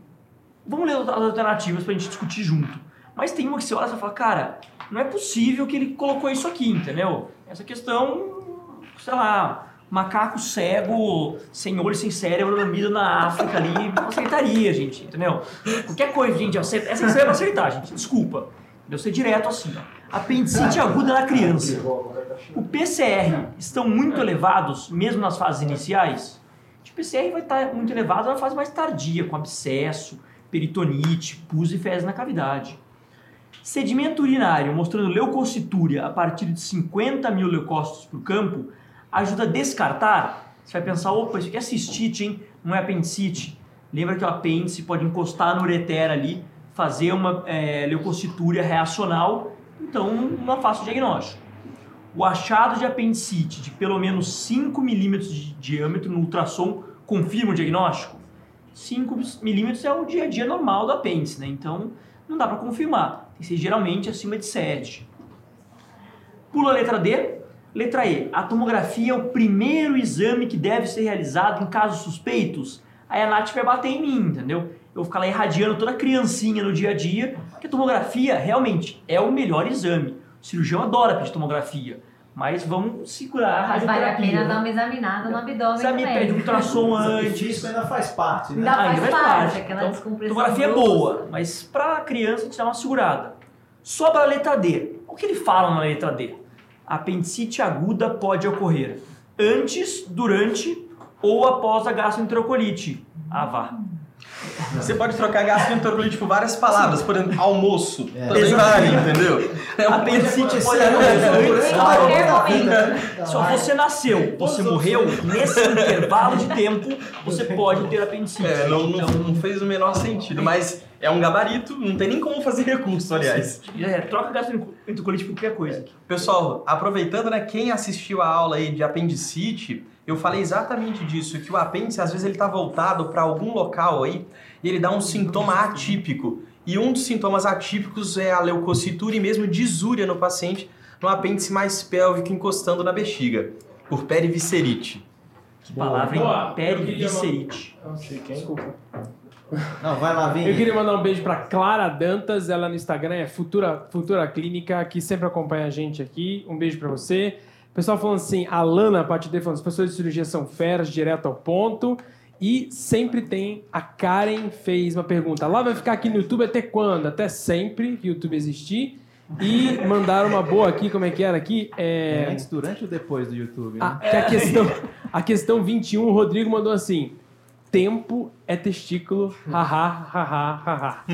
vamos ler as alternativas pra gente discutir junto. Mas tem uma que você olha e fala, cara, não é possível que ele colocou isso aqui, entendeu? Essa questão, sei lá, macaco cego, sem olho, sem cérebro, dormido na África ali, não aceitaria, gente, entendeu? Qualquer coisa, gente, aceita- essa você vai aceitar, gente, desculpa. Deu ser direto assim, ó. Apendicite aguda na criança. O PCR estão muito elevados, mesmo nas fases iniciais? O PCR vai estar muito elevado na fase mais tardia, com abscesso, peritonite, pus e fezes na cavidade. Sedimento urinário mostrando leucocitúria a partir de 50 mil leucócitos por campo ajuda a descartar. Você vai pensar, opa, isso aqui é cistite, hein? Não é apendicite. Lembra que o apêndice pode encostar no ureter ali, fazer uma é, leucocitúria reacional, então não faço o diagnóstico. O achado de apendicite de pelo menos 5 milímetros de diâmetro no ultrassom confirma o diagnóstico? 5 milímetros é o dia a dia normal do apêndice, né? Então não dá para confirmar. Tem que ser geralmente acima de 7. Pula a letra D. Letra E. A tomografia é o primeiro exame que deve ser realizado em casos suspeitos. Aí a Nath vai bater em mim, entendeu? Eu vou ficar lá irradiando toda criancinha no dia a dia, porque a tomografia realmente é o melhor exame. O cirurgião adora pedir tomografia, mas vamos segurar a Mas vale a pena dar uma examinada no abdômen Exame também. pede um ultrassom antes. Físico ainda faz parte, né? Ainda Ah, faz parte, aquela Então, tomografia é boa, mas pra criança a gente dá uma segurada. Sobra a letra D. O que ele fala na letra D? Apendicite aguda pode ocorrer antes, durante ou após a gastroenterocolite. Ah, vá. Você pode trocar gastroenterolite por várias palavras, por exemplo, almoço. Exato. vale, entendeu? É um- Apendicite é momento. Se você nasceu, você morreu, nesse *laughs* intervalo de tempo, você pode ter apendicite. É, não, não, não fez o menor sentido, mas é um gabarito, não tem nem como fazer recurso, aliás. É, troca gastroenterocolite por qualquer coisa. Pessoal, aproveitando, né, quem assistiu a aula aí de apendicite, eu falei exatamente disso, que o apêndice às vezes ele tá voltado para algum local aí e ele dá um sintoma atípico. E um dos sintomas atípicos é a leucocitura e mesmo disúria no paciente no apêndice mais pélvico encostando na bexiga, por periviscerite. Que palavra, hein? Boa. Periviscerite. Não, vai lá, vem. Eu queria mandar um beijo pra Clara Dantas, ela no Instagram é Futura, Futura Clínica, que sempre acompanha a gente aqui. Um beijo pra você. O pessoal falando assim, a Lana Patide falando, os professores de cirurgia são feras, direto ao ponto. E sempre tem, a Karen fez uma pergunta, lá vai ficar aqui no YouTube até quando? Até sempre que o YouTube existir. E mandaram uma boa aqui, como é que era aqui? É... Antes, durante ou depois do YouTube? A, né? que a, questão, a questão 21, o Rodrigo mandou assim: tempo é testículo, haha, haha, haha.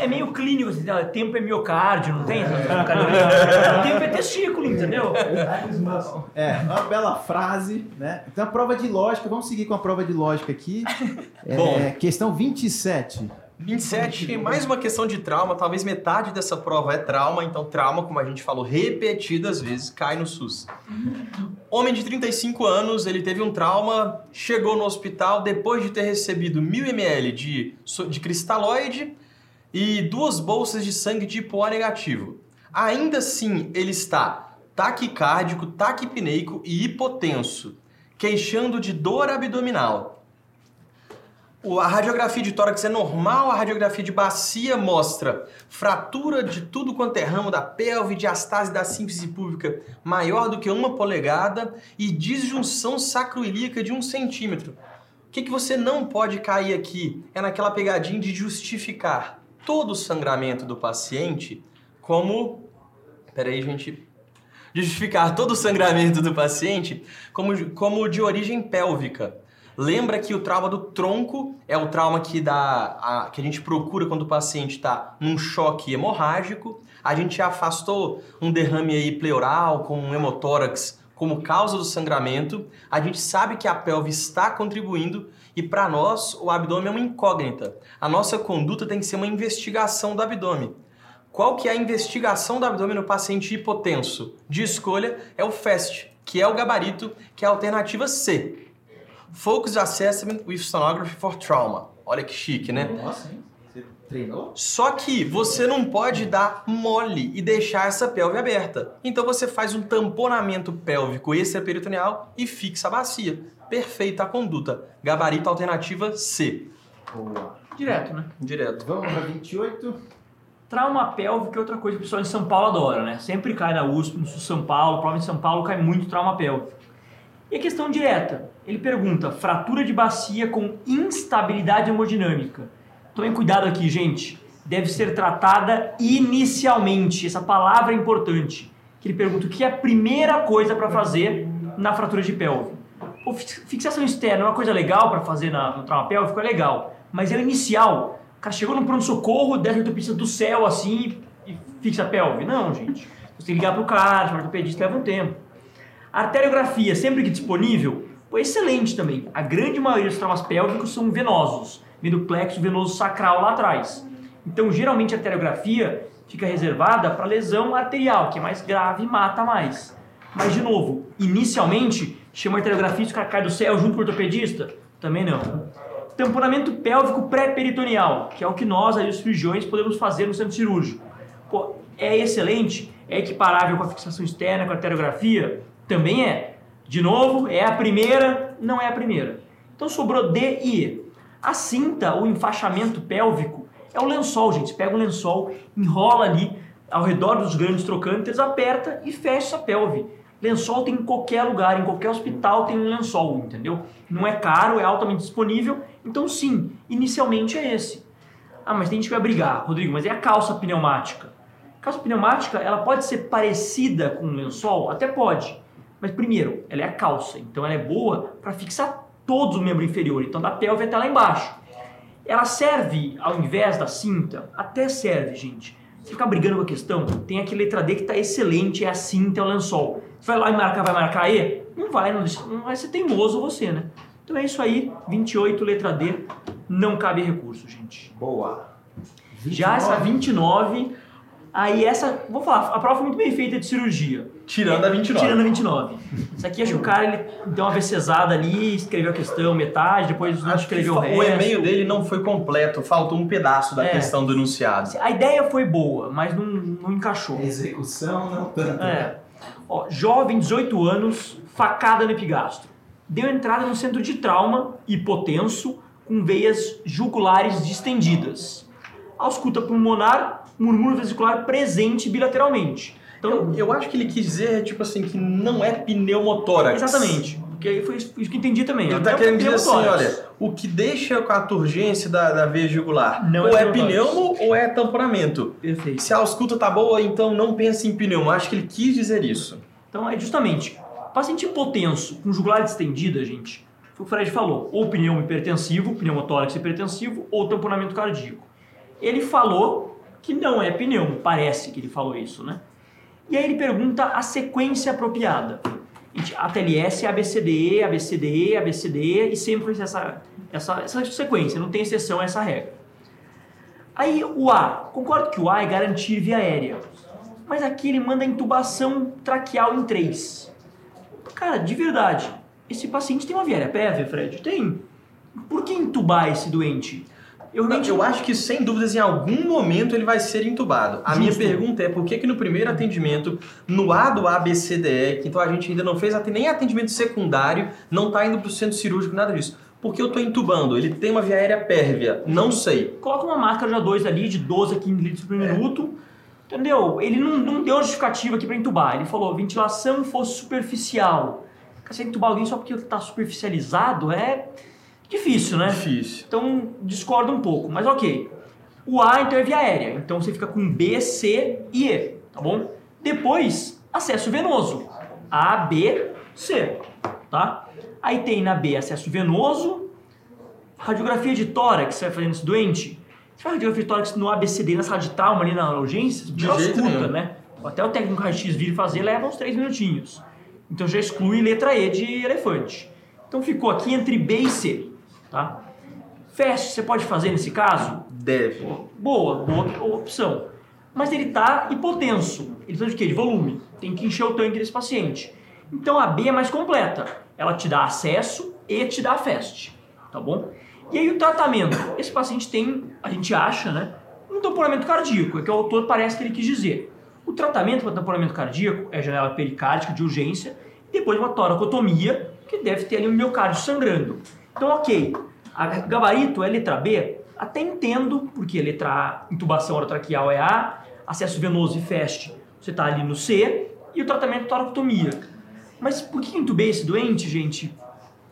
É, é meio clínico, assim, né? tempo é miocárdio, não tem? tempo é testículo, entendeu? É, uma bela frase, né? Então, a prova de lógica, vamos seguir com a prova de lógica aqui. É, Bom. Questão 27. 27, mais uma questão de trauma. Talvez metade dessa prova é trauma, então trauma, como a gente falou repetidas vezes, cai no SUS. Homem de 35 anos, ele teve um trauma, chegou no hospital depois de ter recebido 1000 ml de, de cristalóide e duas bolsas de sangue tipo O negativo. Ainda assim, ele está taquicárdico, taquipneico e hipotenso, queixando de dor abdominal. A radiografia de tórax é normal, a radiografia de bacia mostra fratura de tudo quanto é ramo da pelve, diastase da síntese pública maior do que uma polegada e disjunção sacroilíaca de um centímetro. O que, que você não pode cair aqui é naquela pegadinha de justificar todo o sangramento do paciente como. Peraí, gente. Justificar todo o sangramento do paciente como, como de origem pélvica. Lembra que o trauma do tronco é o trauma que, dá, a, que a gente procura quando o paciente está num choque hemorrágico. A gente afastou um derrame aí pleural com um hemotórax como causa do sangramento. A gente sabe que a pelve está contribuindo e para nós o abdômen é uma incógnita. A nossa conduta tem que ser uma investigação do abdômen. Qual que é a investigação do abdômen no paciente hipotenso? De escolha é o FAST, que é o gabarito, que é a alternativa C. Focus Assessment with Sonography for Trauma. Olha que chique, né? Nossa, hein? Você treinou? Só que você não pode dar mole e deixar essa pelve aberta. Então você faz um tamponamento pélvico extraperitoneal e fixa a bacia. Perfeita a conduta. Gabarito alternativa C. Boa. Direto, né? Direto. Vamos para 28. Trauma pélvico é outra coisa que o pessoal em São Paulo adora, né? Sempre cai na USP, no Sul São Paulo, prova em São Paulo cai muito trauma pélvico. E a questão direta, ele pergunta, fratura de bacia com instabilidade hemodinâmica. Tomem cuidado aqui, gente. Deve ser tratada inicialmente, essa palavra é importante. Que ele pergunta o que é a primeira coisa para fazer na fratura de pelve. Fixação externa é uma coisa legal para fazer na, no trauma pélvico, é legal. Mas é o inicial. O cara chegou no pronto-socorro, desce a ortopedista do céu assim e fixa a pelve. Não, gente. Você tem que ligar pro cara, o ortopedista leva um tempo. A arteriografia, sempre que disponível, pô, excelente também. A grande maioria dos traumas pélvicos são venosos, vem do plexo venoso sacral lá atrás. Então, geralmente a arteriografia fica reservada para lesão arterial, que é mais grave e mata mais. Mas, de novo, inicialmente, chama arteriografia se o cara cai do céu junto com o ortopedista? Também não. Tamponamento pélvico pré-peritoneal, que é o que nós, aí, os cirurgiões, podemos fazer no centro cirúrgico. Pô, é excelente, é equiparável com a fixação externa, com a arteriografia? Também é. De novo, é a primeira, não é a primeira. Então sobrou D e E. A cinta, o enfaixamento pélvico, é o lençol, gente. Pega um lençol, enrola ali ao redor dos grandes trocânteres, aperta e fecha essa pelve. Lençol tem em qualquer lugar, em qualquer hospital tem um lençol, entendeu? Não é caro, é altamente disponível. Então, sim, inicialmente é esse. Ah, mas tem gente que vai brigar, Rodrigo, mas é a calça pneumática. Calça pneumática, ela pode ser parecida com um lençol? Até pode. Mas primeiro, ela é a calça, então ela é boa para fixar todo o membro inferior, então da pelve até lá embaixo. Ela serve ao invés da cinta? Até serve, gente. Você ficar brigando com a questão, tem aqui letra D que está excelente, é a cinta, é o lençol. Você vai lá e marcar, vai marcar E? Não vai, não, não vai ser teimoso você, né? Então é isso aí, 28, letra D, não cabe recurso, gente. Boa. Já essa 29, aí essa, vou falar, a prova foi muito bem feita de cirurgia. Tirando a 29. Tirando a 29. Isso aqui acho que o cara ele deu uma VCzada ali, escreveu a questão metade, depois não escreveu o resto. O e-mail dele não foi completo, faltou um pedaço da É. questão do enunciado. A ideia foi boa, mas não, não encaixou. Execução não tanto. É. Ó, jovem, 18 anos, facada no epigastro. Deu entrada no centro de trauma, hipotenso, com veias jugulares distendidas. Ausculta pulmonar, murmúrio vesicular presente bilateralmente. Então, Eu, eu acho que ele quis dizer, tipo assim, que não é pneumotórax. Exatamente. Porque aí foi isso que eu entendi também. Ele Não tá é querendo dizer assim, olha, o que deixa com a turgência da, da veia jugular Não ou é é pneumo ou é tamponamento. Perfeito. Se a ausculta tá boa, então não pense em pneumo. Acho que ele quis dizer isso. Então é justamente, paciente hipotenso, com jugular distendida, gente, o Fred falou, ou pneumo hipertensivo, pneumotórax hipertensivo, ou tamponamento cardíaco. Ele falou que não é pneumo, parece que ele falou isso, né? E aí ele pergunta a sequência apropriada. Gente, A TLS é ABCDE, ABCDE, ABCDE, e sempre essa, essa, essa sequência, não tem exceção a essa regra. Aí o A, concordo que o A é garantir via aérea. Mas aqui ele manda intubação traqueal em 3. Cara, de verdade, esse paciente tem uma via aérea prévia, Fred? Tem. Por que intubar esse doente? Eu, eu acho que, sem dúvidas, em algum momento ele vai ser entubado. A Justo. minha pergunta é por que, que no primeiro atendimento, no A do ABCDE, que então a gente ainda não fez nem atendimento secundário, não está indo para o centro cirúrgico, nada disso. Por que eu estou entubando? Ele tem uma via aérea pérvia, não sei. Coloca uma marca já 2 ali de 12 a 15 litros por minuto. Entendeu? Ele não, não deu justificativa aqui para entubar. Ele falou ventilação fosse superficial. Você entubar alguém só porque está superficializado é difícil, né? Difícil. Então discorda um pouco, mas ok. O A então é via aérea, então você fica com B, C e E, tá bom? Depois, acesso venoso. A, B, C, tá? Aí tem na B acesso venoso, radiografia de tórax, você vai fazer nesse doente. Você faz radiografia de tórax no ABCD, na sala de trauma, ali na urgência, De já escuta, né? Até o técnico raio-x vir fazer leva uns 3 minutinhos. Então já exclui letra E de elefante. Então ficou aqui entre B e C, tá? Fast você pode fazer nesse caso? Deve. Boa, boa opção. Mas ele está hipotenso. Ele precisa de quê? De volume. Tem que encher o tanque desse paciente. Então a B é mais completa. Ela te dá acesso e te dá fast, tá bom? E aí o tratamento. Esse paciente tem, a gente acha, né? Um tamponamento cardíaco, é que o autor parece que ele quis dizer. O tratamento para tamponamento cardíaco é janela pericárdica de urgência e depois uma toracotomia, que deve ter ali um miocárdio sangrando. Então, ok. A gabarito é letra B, até entendo, porque letra A, intubação orotraqueal é A, acesso venoso e fast, você está ali no C, e o tratamento é toracotomia. Mas por que entubei esse doente, gente?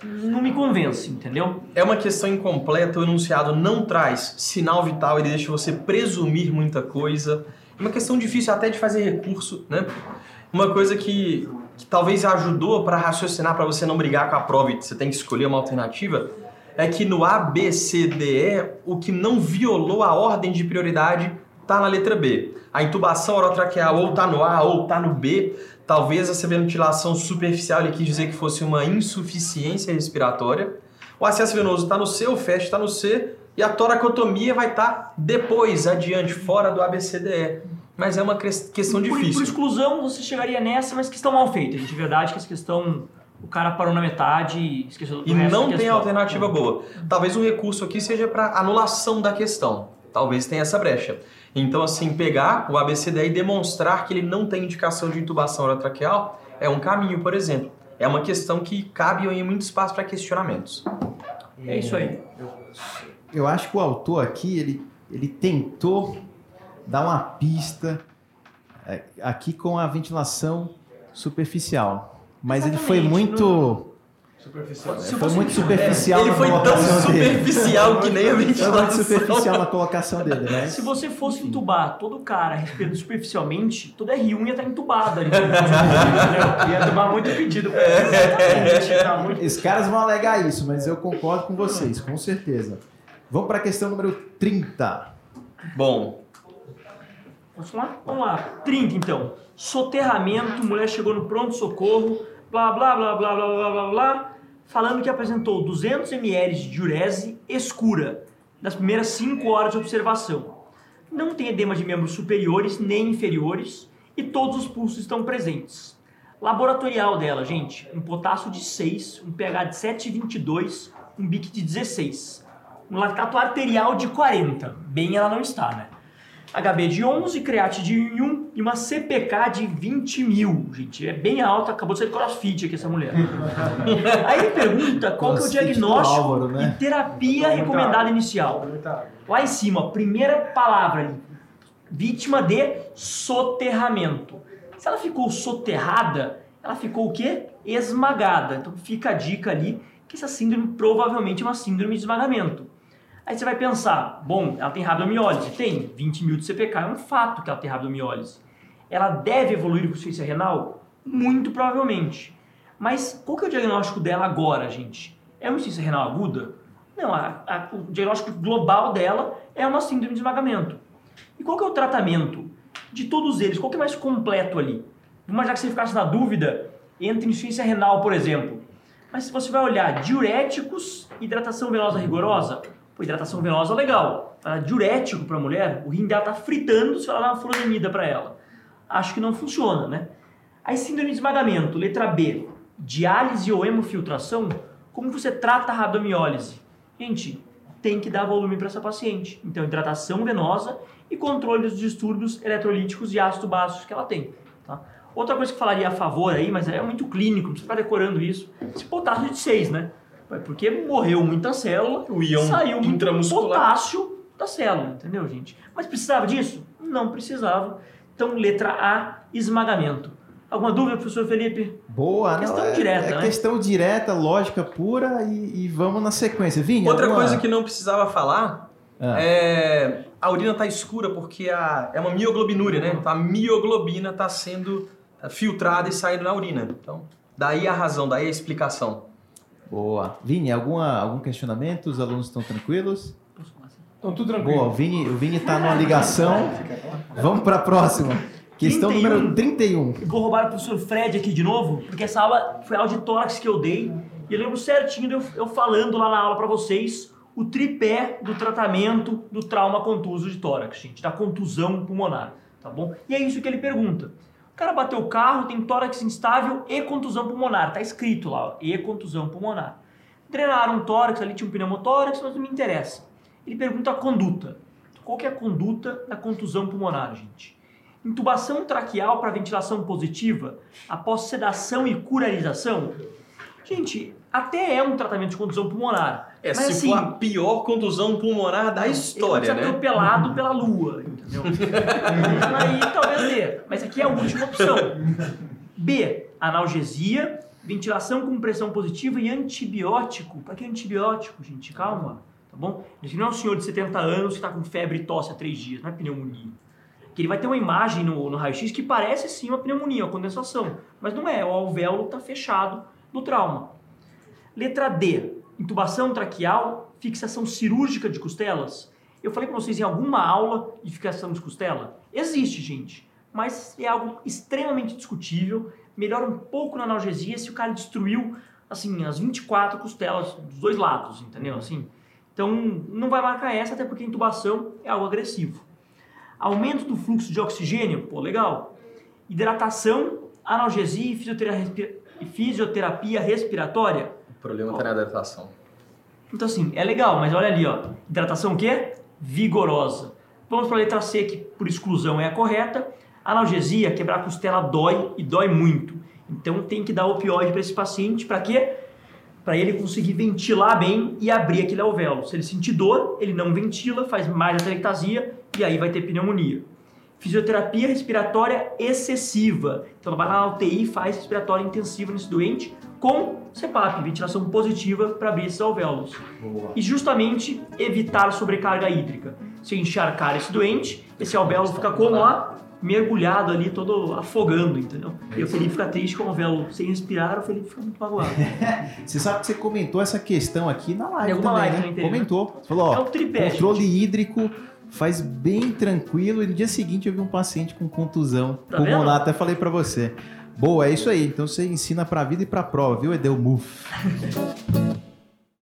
Não me convence, entendeu? É uma questão incompleta, o enunciado não traz sinal vital, ele deixa você presumir muita coisa. É uma questão difícil até de fazer recurso, né? Uma coisa que, que talvez ajudou para raciocinar, para você não brigar com a prova e você tem que escolher uma alternativa, é que no A, B, C, D, E, o que não violou a ordem de prioridade está na letra B. A intubação orotraqueal ou está no A ou está no B. Talvez essa ventilação superficial ele quis dizer que fosse uma insuficiência respiratória. O acesso venoso está no C, o FAST está no C e a toracotomia vai estar depois, adiante, fora do ABCDE. Mas é uma ques- questão por, difícil. Por exclusão, você chegaria nessa, mas questão mal feita. gente. De verdade que essa questão, o cara parou na metade e esqueceu do E resto da não tem alternativa boa. Talvez um recurso aqui seja para anulação da questão. Talvez tenha essa brecha. Então, assim, pegar o ABCD e demonstrar que ele não tem indicação de intubação orotraqueal é um caminho, por exemplo. É uma questão que cabe em muito espaço para questionamentos. É isso aí. Eu acho que o autor aqui, ele, ele tentou dar uma pista é, aqui com a ventilação superficial. Mas ele foi muito. Superficial. Foi muito superficial Ele foi tão dele. superficial que nem a Foi ventilação. muito superficial na colocação dele, né? Se você fosse entubar todo cara respirando superficialmente, todo R1 ia estar entubado ali. *laughs* ia tomar muito pedido. Tá muito... Os caras vão alegar isso, mas eu concordo com vocês, com certeza. Vamos para a questão número 30. Bom. Vamos lá? Vamos lá. 30 então. Soterramento, mulher chegou no pronto-socorro, blá blá blá blá blá blá blá blá, falando que apresentou 200 ml de diurese escura nas primeiras 5 horas de observação. Não tem edema de membros superiores nem inferiores e todos os pulsos estão presentes. Laboratorial dela, gente, um potássio de 6, um pH de 7,22, um BIC de 16. Um lactato arterial de 40. Bem ela não está, né? HB de 11, create de 1 e uma CPK de 20 mil. Gente, é bem alta, acabou de ser crossfit aqui essa mulher. *laughs* Aí ele pergunta qual que é o diagnóstico Álvaro, né? e terapia recomendada inicial. Lá em cima, primeira palavra ali, vítima de soterramento. Se ela ficou soterrada, ela ficou o quê? Esmagada. Então fica a dica ali que essa síndrome provavelmente é uma síndrome de esmagamento. Aí você vai pensar, bom, ela tem rabdomiólise. Tem, 20 mil de CPK, é um fato que ela tem rabdomiólise. Ela deve evoluir com insuficiência renal? Muito provavelmente. Mas qual que é o diagnóstico dela agora, gente? É uma insuficiência renal aguda? Não, a- a- o diagnóstico global dela é uma síndrome de esmagamento. E qual que é o tratamento de todos eles? Qual que é mais completo ali? Vamos imaginar que você ficasse na dúvida entre insuficiência renal, por exemplo. Mas se você vai olhar diuréticos, hidratação venosa rigorosa, Pô, hidratação venosa legal. Ah, diurético para a mulher, o rim dela tá fritando se ela dá uma furosemida para ela. Acho que não funciona, né? Aí síndrome de esmagamento, letra B. Diálise ou hemofiltração, como você trata a rabdomiólise? Gente, tem que dar volume para essa paciente. Então, hidratação venosa e controle dos distúrbios eletrolíticos e ácido básicos que ela tem. Tá? Outra coisa que falaria a favor aí, mas é muito clínico, não precisa ficar decorando isso, esse potássio de 6, né? Porque morreu muita célula, O íon saiu muito potássio da célula, entendeu, gente? Mas precisava disso? Não precisava. Então, letra A, esmagamento. Alguma dúvida, professor Felipe? Boa, Questão não, é, direta, é né? questão direta, lógica pura e, e vamos na sequência. Vinha, Outra alguma- coisa que não precisava falar Ah. é a urina tá escura porque a, é uma mioglobinúria, né? Então a mioglobina está sendo filtrada e saindo na urina. Então, daí a razão, daí a explicação. Boa. Vini, alguma, algum questionamento? Os alunos estão tranquilos? Então, tudo tranquilo. Boa, o Vini, o Vini tá numa ligação. Vamos para a próxima. Questão 31. número 31. Eu vou roubar o professor Fred aqui de novo, porque essa aula foi a aula de tórax que eu dei. E eu lembro certinho de eu, eu falando lá na aula para vocês o tripé do tratamento do trauma contuso de tórax, gente, da contusão pulmonar, tá bom? E é isso que ele pergunta. O cara bateu o carro, tem tórax instável e contusão pulmonar, tá escrito lá, ó, e contusão pulmonar. Drenaram o tórax, ali tinha um pneumotórax, mas não me interessa. Ele pergunta a conduta. Qual que é a conduta da contusão pulmonar, gente? Intubação traqueal para ventilação positiva após sedação e curarização? Gente, até é um tratamento de contusão pulmonar. É, mas se assim, for a pior contusão pulmonar da história, ele né? atropelado pela lua, entendeu? *laughs* Aí talvez dê. Mas aqui é a última opção. B, analgesia, ventilação com pressão positiva e antibiótico. Para que antibiótico, gente? Calma, tá bom? Esse não é um senhor de 70 anos que está com febre e tosse há três dias, não é pneumonia. Que ele vai ter uma imagem no, no raio-x que parece sim uma pneumonia, uma condensação. Mas não é, o alvéolo está fechado do trauma. Letra D, intubação traqueal, fixação cirúrgica de costelas. Eu falei para vocês em alguma aula de fixação de costela? Existe, gente, mas é algo extremamente discutível. Melhora um pouco na analgesia se o cara destruiu, assim, as 24 costelas dos dois lados, entendeu? Assim, então, não vai marcar essa, até porque a intubação é algo agressivo. Aumento do fluxo de oxigênio, pô, legal. Hidratação, analgesia e fisioterapia, fisioterapia respiratória. Problema está na adaptação. Então, assim, é legal, mas olha ali, ó. Hidratação o quê? Vigorosa. Vamos para a letra C, que por exclusão é a correta. Analgesia, quebrar a costela dói e dói muito. Então tem que dar opioide para esse paciente, para quê? Para ele conseguir ventilar bem e abrir aquele alvéolo. Se ele sentir dor, ele não ventila, faz mais atelectasia e aí vai ter pneumonia. Fisioterapia respiratória excessiva. Então vai lá na UTI e faz respiratória intensiva nesse doente com CPAP, ventilação positiva para abrir esses alvéolos. E justamente evitar sobrecarga hídrica. Se encharcar esse doente, esse alvéolo fica como lá, mergulhado ali, todo afogando, entendeu? E o Felipe fica triste com o alvéolo sem respirar, o Felipe fica muito magoado. *laughs* Você sabe que você comentou essa questão aqui na live também, live né? também Comentou. Falou, ó, É o tripé, controle hídrico faz bem tranquilo e no dia seguinte eu vi um paciente com contusão Tá pulmonar, vendo? até falei pra você. Boa, é isso aí. Então você ensina pra vida e pra prova, viu, Edelmuf? *laughs*